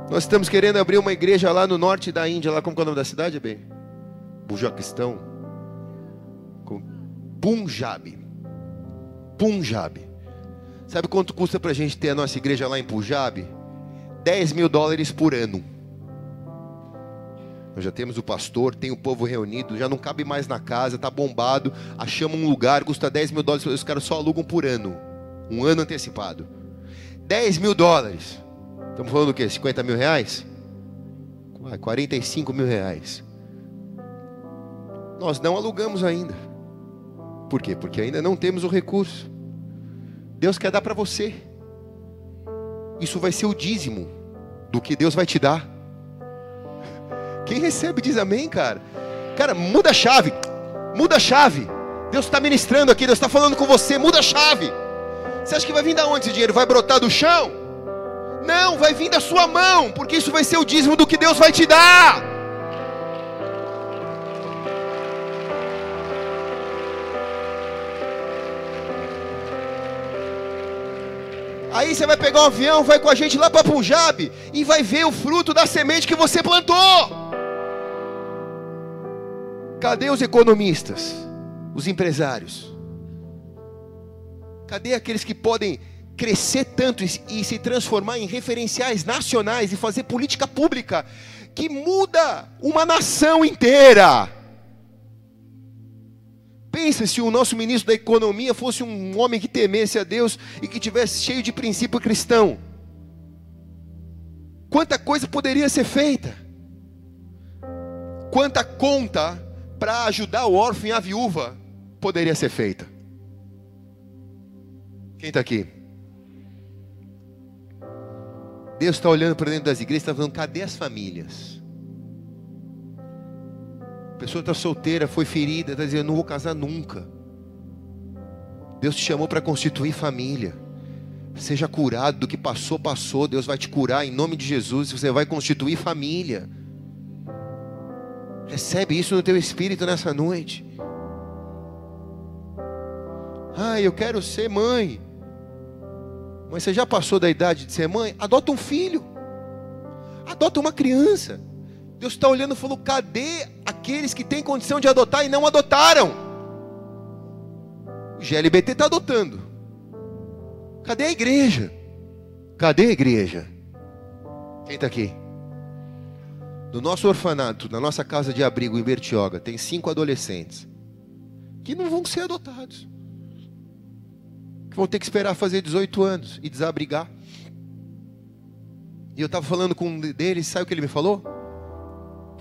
Nós estamos querendo abrir uma igreja lá no norte da Índia, lá como é o nome da cidade, bem? Bujaquistão. Punjab. Punjab. Sabe quanto custa para a gente ter a nossa igreja lá em Punjab? 10 mil dólares por ano. Nós já temos o pastor, tem o povo reunido, já não cabe mais na casa, está bombado. Achamos um lugar, custa 10 mil dólares, os caras só alugam por ano. Um ano antecipado. 10 mil dólares. Estamos falando o quê? 50 mil reais? 45 mil reais. Nós não alugamos ainda. Por quê? Porque ainda não temos o recurso. Deus quer dar para você. Isso vai ser o dízimo do que Deus vai te dar. Quem recebe diz amém, cara. Cara, muda a chave. Muda a chave. Deus está ministrando aqui, Deus está falando com você. Muda a chave. Você acha que vai vir da onde esse dinheiro? Vai brotar do chão? Não, vai vir da sua mão, porque isso vai ser o dízimo do que Deus vai te dar. Aí você vai pegar um avião, vai com a gente lá para Punjab e vai ver o fruto da semente que você plantou. Cadê os economistas? Os empresários? Cadê aqueles que podem crescer tanto e, se transformar em referenciais nacionais e fazer política pública que muda uma nação inteira? Pensa se o nosso ministro da Economia fosse um homem que temesse a Deus e que tivesse cheio de princípio cristão. Quanta coisa poderia ser feita? Quanta conta para ajudar o órfão e a viúva poderia ser feita. Quem está aqui? Deus está olhando para dentro das igrejas está falando: cadê as famílias? A pessoa está solteira, foi ferida, está dizendo: não vou casar nunca. Deus te chamou para constituir família. Seja curado do que passou, passou. Deus vai te curar em nome de Jesus. Você vai constituir família. Recebe isso no teu espírito nessa noite. Ah, eu quero ser mãe. Mas você já passou da idade de ser mãe? Adota um filho. Adota uma criança. Deus está olhando e falou: cadê aqueles que têm condição de adotar e não adotaram? O GLBT está adotando. Cadê a igreja? Cadê a igreja? Quem está aqui? No nosso orfanato, na nossa casa de abrigo em Bertioga, tem cinco adolescentes que não vão ser adotados. Que vão ter que esperar fazer 18 anos e desabrigar. E eu estava falando com um deles, sabe o que ele me falou?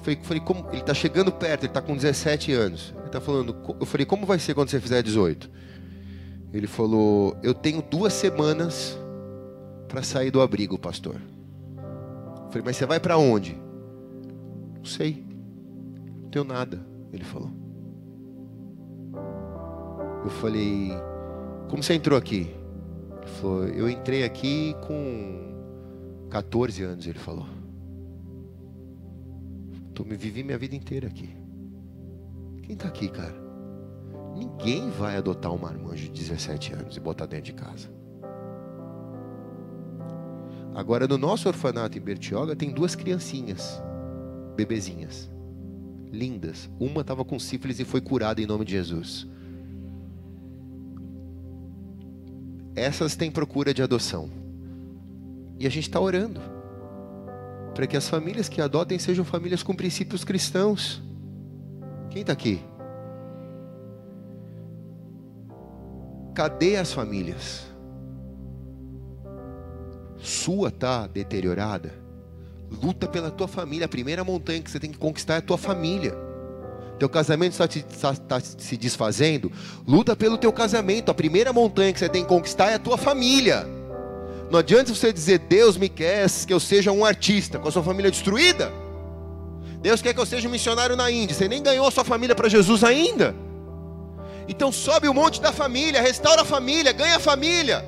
Falei, falei como, ele está chegando perto, ele está com 17 anos. Ele está falando, eu falei, como vai ser quando você fizer 18? Ele falou, eu tenho duas semanas para sair do abrigo, pastor. Eu falei, mas você vai para onde? Não sei. Não tenho nada. Ele falou. Eu falei, Como você entrou aqui? Ele falou: Eu entrei aqui com 14 anos, ele falou. Tô, me vivi minha vida inteira aqui. Quem está aqui, cara? Ninguém vai adotar um marmanjo de 17 anos e botar dentro de casa. Agora, no nosso orfanato em Bertioga, tem duas criancinhas, bebezinhas, lindas. Uma estava com sífilis e foi curada em nome de Jesus. Essas têm procura de adoção. E a gente está orando para que as famílias que adotem sejam famílias com princípios cristãos. Quem está aqui? Cadê as famílias? Sua está deteriorada? Luta pela tua família. A primeira montanha que você tem que conquistar é a tua família. Teu casamento está, te, está, está se desfazendo? Luta pelo teu casamento. A primeira montanha que você tem que conquistar é a tua família. Não adianta você dizer, Deus me quer que eu seja um artista, com a sua família destruída. Deus quer que eu seja um missionário na Índia. Você nem ganhou a sua família para Jesus ainda. Então sobe o monte da família, restaura a família, ganha a família.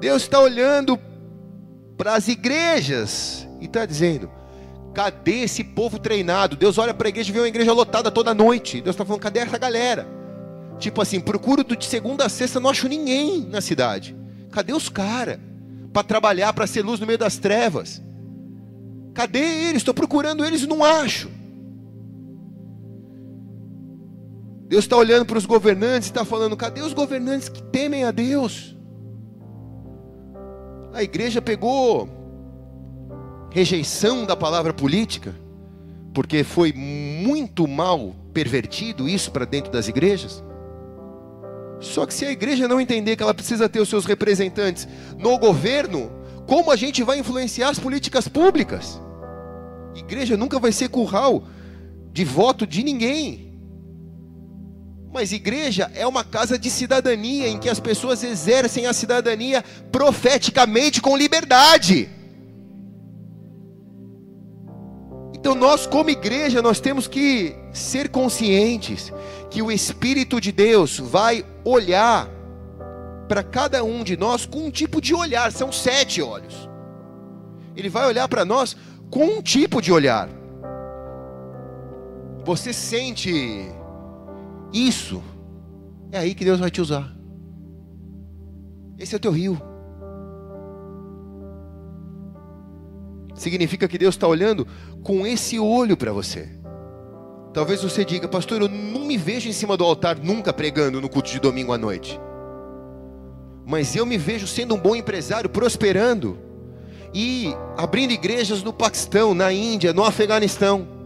Deus está olhando para as igrejas e está dizendo: cadê esse povo treinado? Deus olha para a igreja e vê uma igreja lotada toda noite. Deus está falando: cadê essa galera? Tipo assim, procuro de segunda a sexta, não acho ninguém na cidade. Cadê os caras? Para trabalhar, para ser luz no meio das trevas. Cadê eles? Estou procurando eles e não acho. Deus está olhando para os governantes e está falando: cadê os governantes que temem a Deus? A igreja pegou rejeição da palavra política, porque foi muito mal pervertido isso para dentro das igrejas. Só que se a igreja não entender que ela precisa ter os seus representantes no governo, como a gente vai influenciar as políticas públicas? Igreja nunca vai ser curral de voto de ninguém. Mas igreja é uma casa de cidadania em que as pessoas exercem a cidadania profeticamente com liberdade. Então nós como igreja nós temos que ser conscientes que o espírito de Deus vai olhar para cada um de nós com um tipo de olhar, são sete olhos. Ele vai olhar para nós com um tipo de olhar. Você sente isso, é aí que Deus vai te usar. Esse é o teu rio. Significa que Deus está olhando com esse olho para você. Talvez você diga, pastor, eu não me vejo em cima do altar nunca pregando no culto de domingo à noite. Mas eu me vejo sendo um bom empresário, prosperando e abrindo igrejas no Paquistão, na Índia, no Afeganistão.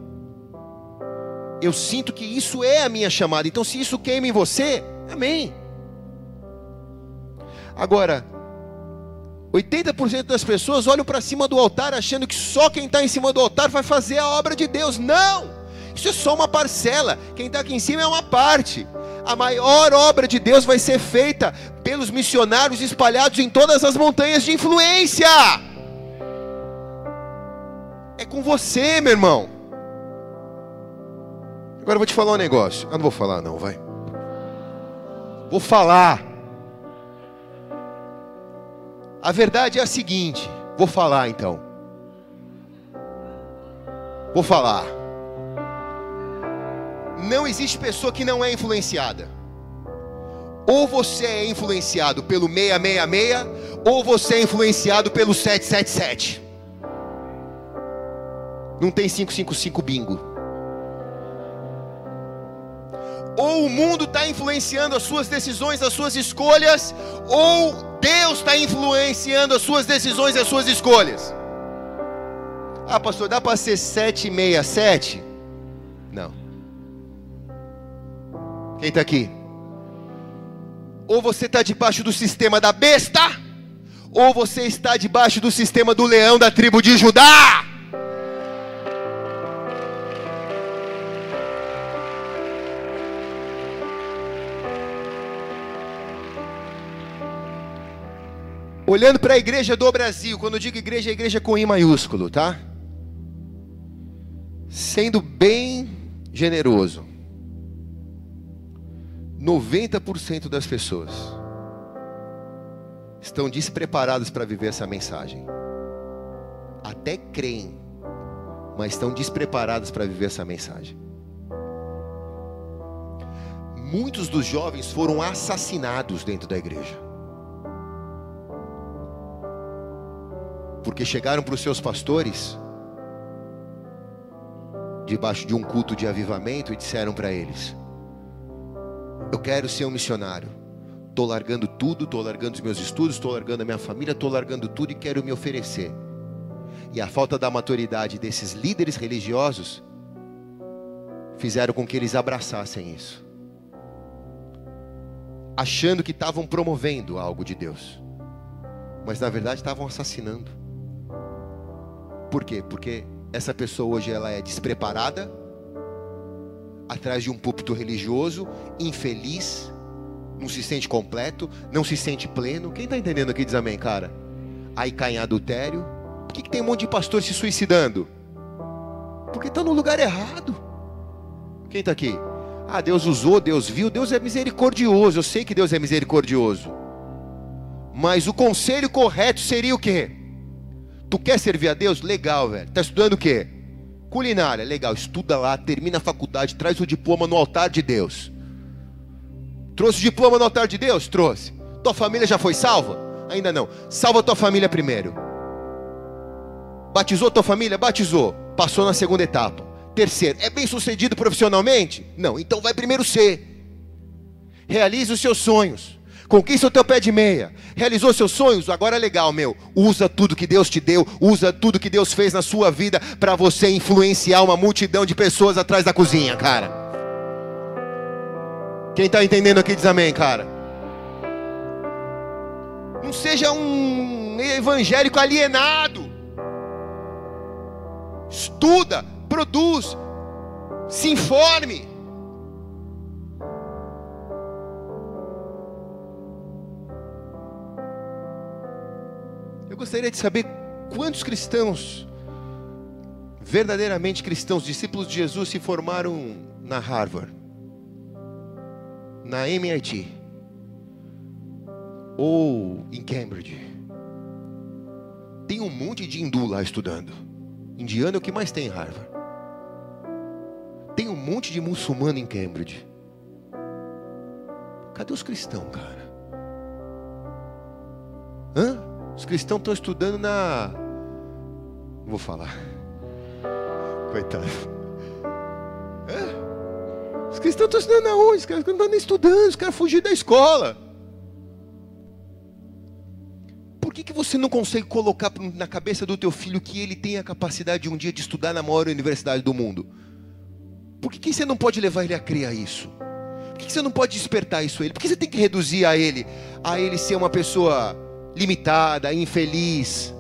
Eu sinto que isso é a minha chamada. Então, se isso queima em você, amém. Agora, 80% das pessoas olham para cima do altar achando que só quem está em cima do altar vai fazer a obra de Deus. Não! Isso é só uma parcela. Quem está aqui em cima é uma parte. A maior obra de Deus vai ser feita pelos missionários espalhados em todas as montanhas de influência. É com você, meu irmão. Agora eu vou te falar um negócio. Eu não vou falar, não, vai. Vou falar. A verdade é a seguinte. Vou falar então. Vou falar. Não existe pessoa que não é influenciada. Ou você é influenciado pelo 666, ou você é influenciado pelo 777. Não tem 555 bingo. Ou o mundo está influenciando as suas decisões, as suas escolhas, ou Deus está influenciando as suas decisões e as suas escolhas. Ah, pastor, dá para ser 767? Não. Quem está aqui? Ou você está debaixo do sistema da besta, ou você está debaixo do sistema do leão da tribo de Judá. Olhando para a igreja do Brasil, quando eu digo igreja, é igreja com I maiúsculo, tá? Sendo bem generoso. 90% das pessoas estão despreparadas para viver essa mensagem. Até creem, mas estão despreparadas para viver essa mensagem. Muitos dos jovens foram assassinados dentro da igreja. Porque chegaram para os seus pastores, debaixo de um culto de avivamento, e disseram para eles: Eu quero ser um missionário. Estou largando tudo, estou largando os meus estudos, estou largando a minha família, estou largando tudo e quero me oferecer. E a falta da maturidade desses líderes religiosos fizeram com que eles abraçassem isso, achando que estavam promovendo algo de Deus, mas na verdade estavam assassinando. Por quê? Porque essa pessoa hoje ela é despreparada, atrás de um púlpito religioso, infeliz, não se sente completo, não se sente pleno. Quem está entendendo aqui diz amém, cara? Aí cai em adultério. Por que, que tem um monte de pastor se suicidando? Porque está no lugar errado. Quem está aqui? Ah, Deus usou, Deus viu, Deus é misericordioso. Eu sei que Deus é misericordioso. Mas o conselho correto seria o quê? Tu quer servir a Deus? Legal, velho. Tá estudando o quê? Culinária, legal. Estuda lá, termina a faculdade, traz o diploma no altar de Deus. Trouxe o diploma no altar de Deus? Trouxe. Tua família já foi salva? Ainda não. Salva tua família primeiro. Batizou tua família? Batizou. Passou na segunda etapa. Terceiro, é bem sucedido profissionalmente? Não. Então vai primeiro ser. Realize os seus sonhos. Conquista o teu pé de meia. Realizou seus sonhos? Agora é legal, meu. Usa tudo que Deus te deu, usa tudo que Deus fez na sua vida para você influenciar uma multidão de pessoas atrás da cozinha, cara. Quem está entendendo aqui diz amém, cara. Não seja um evangélico alienado. Estuda, produz, se informe. Gostaria de saber quantos cristãos, verdadeiramente cristãos, discípulos de Jesus, se formaram na Harvard, na MIT ou em Cambridge. Tem um monte de hindu lá estudando. Indiano é o que mais tem em Harvard. Tem um monte de muçulmano em Cambridge. Cadê os cristãos, cara? Hã? Os cristãos estão estudando na. Vou falar. Coitado. É? Os cristãos estão estudando aonde? Os caras não estão nem estudando, os caras fugiram da escola. Por que, que você não consegue colocar na cabeça do teu filho que ele tem a capacidade de um dia de estudar na maior universidade do mundo? Por que, que você não pode levar ele a criar isso? Por que, que você não pode despertar isso a ele? Por que você tem que reduzir a ele a ele ser uma pessoa limitada, infeliz.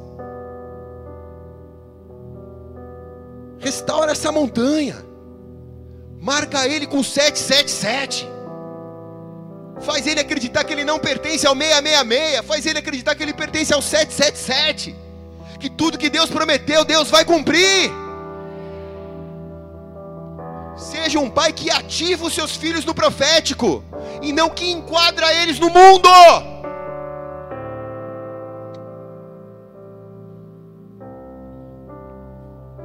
Restaura essa montanha. Marca ele com 777. Faz ele acreditar que ele não pertence ao 666. Faz ele acreditar que ele pertence ao 777. Que tudo que Deus prometeu, Deus vai cumprir. Seja um pai que ativa os seus filhos no profético e não que enquadra eles no mundo.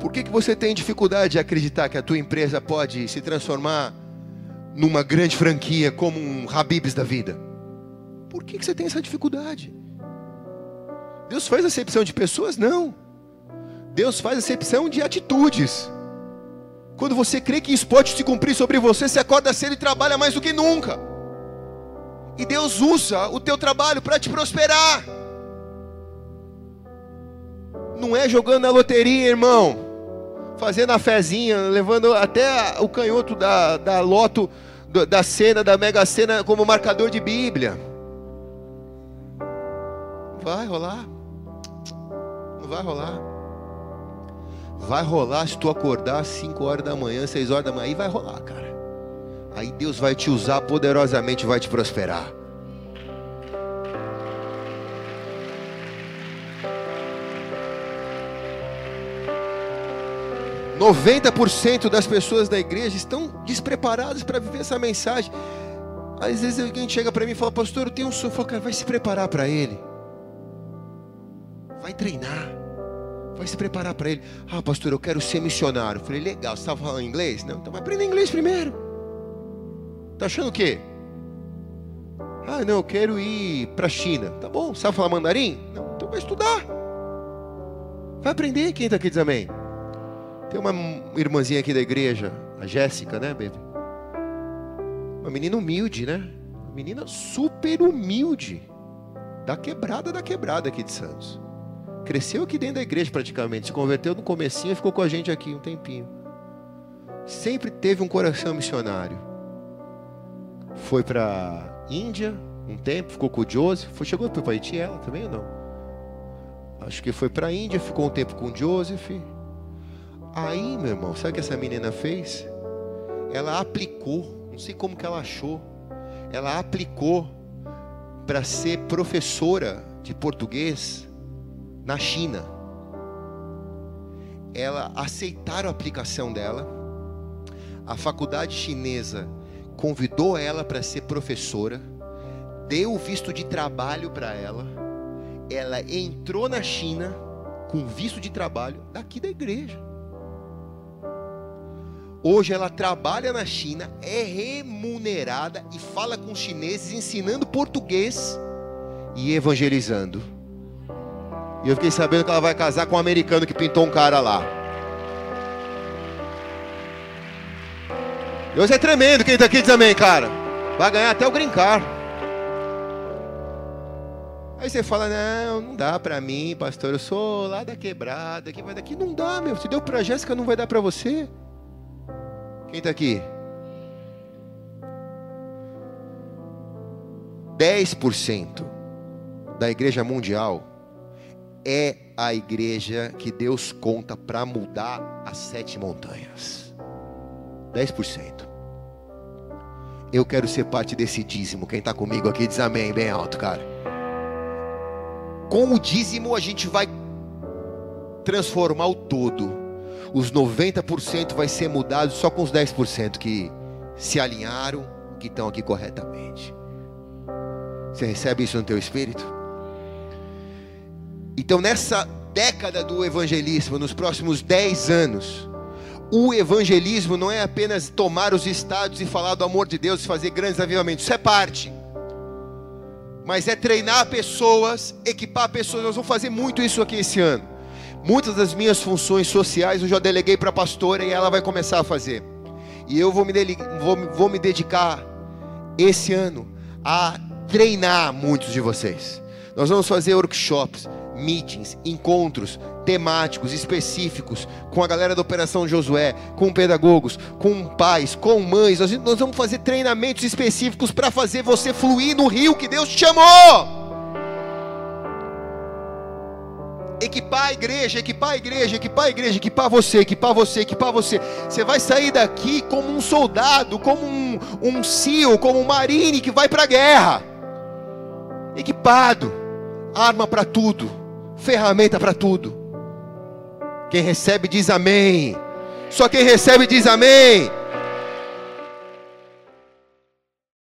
Por que, que você tem dificuldade de acreditar que a tua empresa pode se transformar numa grande franquia como um Habibs da vida? Por que, que você tem essa dificuldade? Deus faz acepção de pessoas? Não. Deus faz acepção de atitudes. Quando você crê que isso pode se cumprir sobre você, você acorda cedo e trabalha mais do que nunca. E Deus usa o teu trabalho para te prosperar. Não é jogando na loteria, irmão fazendo a fezinha, levando até o canhoto da, da loto, da cena, da mega cena como marcador de Bíblia. Vai rolar. Não vai rolar. Vai rolar se tu acordar às 5 horas da manhã, 6 horas da manhã, aí vai rolar, cara. Aí Deus vai te usar poderosamente, vai te prosperar. 90% das pessoas da igreja estão despreparadas para viver essa mensagem. Às vezes alguém chega para mim e fala, pastor, eu tenho um sonho. Cara, vai se preparar para ele. Vai treinar. Vai se preparar para ele. Ah, pastor, eu quero ser missionário. Eu falei, legal, você estava falando inglês? Não, então vai aprender inglês primeiro. Tá achando o quê? Ah, não, eu quero ir para a China. Tá bom, sabe falar mandarim? Não, então vai estudar. Vai aprender. Quem está aqui diz amém? Tem uma irmãzinha aqui da igreja, a Jéssica, né, baby? Uma menina humilde, né? Uma menina super humilde. Da quebrada da quebrada aqui de Santos. Cresceu aqui dentro da igreja praticamente. Se converteu no comecinho e ficou com a gente aqui um tempinho. Sempre teve um coração missionário. Foi para Índia um tempo, ficou com o Joseph. Foi, chegou para Haiti ela também ou não? Acho que foi para a Índia, ficou um tempo com o Joseph. Aí, meu irmão, sabe o que essa menina fez? Ela aplicou, não sei como que ela achou. Ela aplicou para ser professora de português na China. Ela aceitaram a aplicação dela. A faculdade chinesa convidou ela para ser professora, deu visto de trabalho para ela. Ela entrou na China com visto de trabalho daqui da igreja. Hoje ela trabalha na China, é remunerada e fala com os chineses ensinando português e evangelizando. E eu fiquei sabendo que ela vai casar com um americano que pintou um cara lá. Deus é tremendo, quem está aqui amém, cara. Vai ganhar até o grincar. Aí você fala, não, não dá para mim, pastor, eu sou lá da quebrada, que vai daqui, não dá, meu. Se deu para Jéssica, não vai dar para você. Quem está aqui? 10% da igreja mundial é a igreja que Deus conta para mudar as sete montanhas. 10%. Eu quero ser parte desse dízimo. Quem está comigo aqui diz amém, bem alto, cara. Com o dízimo a gente vai transformar o todo os 90% vai ser mudado só com os 10% que se alinharam, que estão aqui corretamente. Você recebe isso no teu espírito? Então, nessa década do evangelismo, nos próximos 10 anos, o evangelismo não é apenas tomar os estados e falar do amor de Deus e fazer grandes avivamentos, isso é parte. Mas é treinar pessoas, equipar pessoas. Nós vamos fazer muito isso aqui esse ano Muitas das minhas funções sociais eu já deleguei para a pastora e ela vai começar a fazer. E eu vou me, vou, vou me dedicar esse ano a treinar muitos de vocês. Nós vamos fazer workshops, meetings, encontros temáticos específicos com a galera da Operação Josué, com pedagogos, com pais, com mães. Nós vamos fazer treinamentos específicos para fazer você fluir no rio que Deus te chamou. Equipar a igreja, equipar a igreja, equipar a igreja, equipar você, equipar você, equipar você. Você vai sair daqui como um soldado, como um, um SEAL, como um marine que vai para a guerra. Equipado, arma para tudo, ferramenta para tudo. Quem recebe diz amém. Só quem recebe diz amém.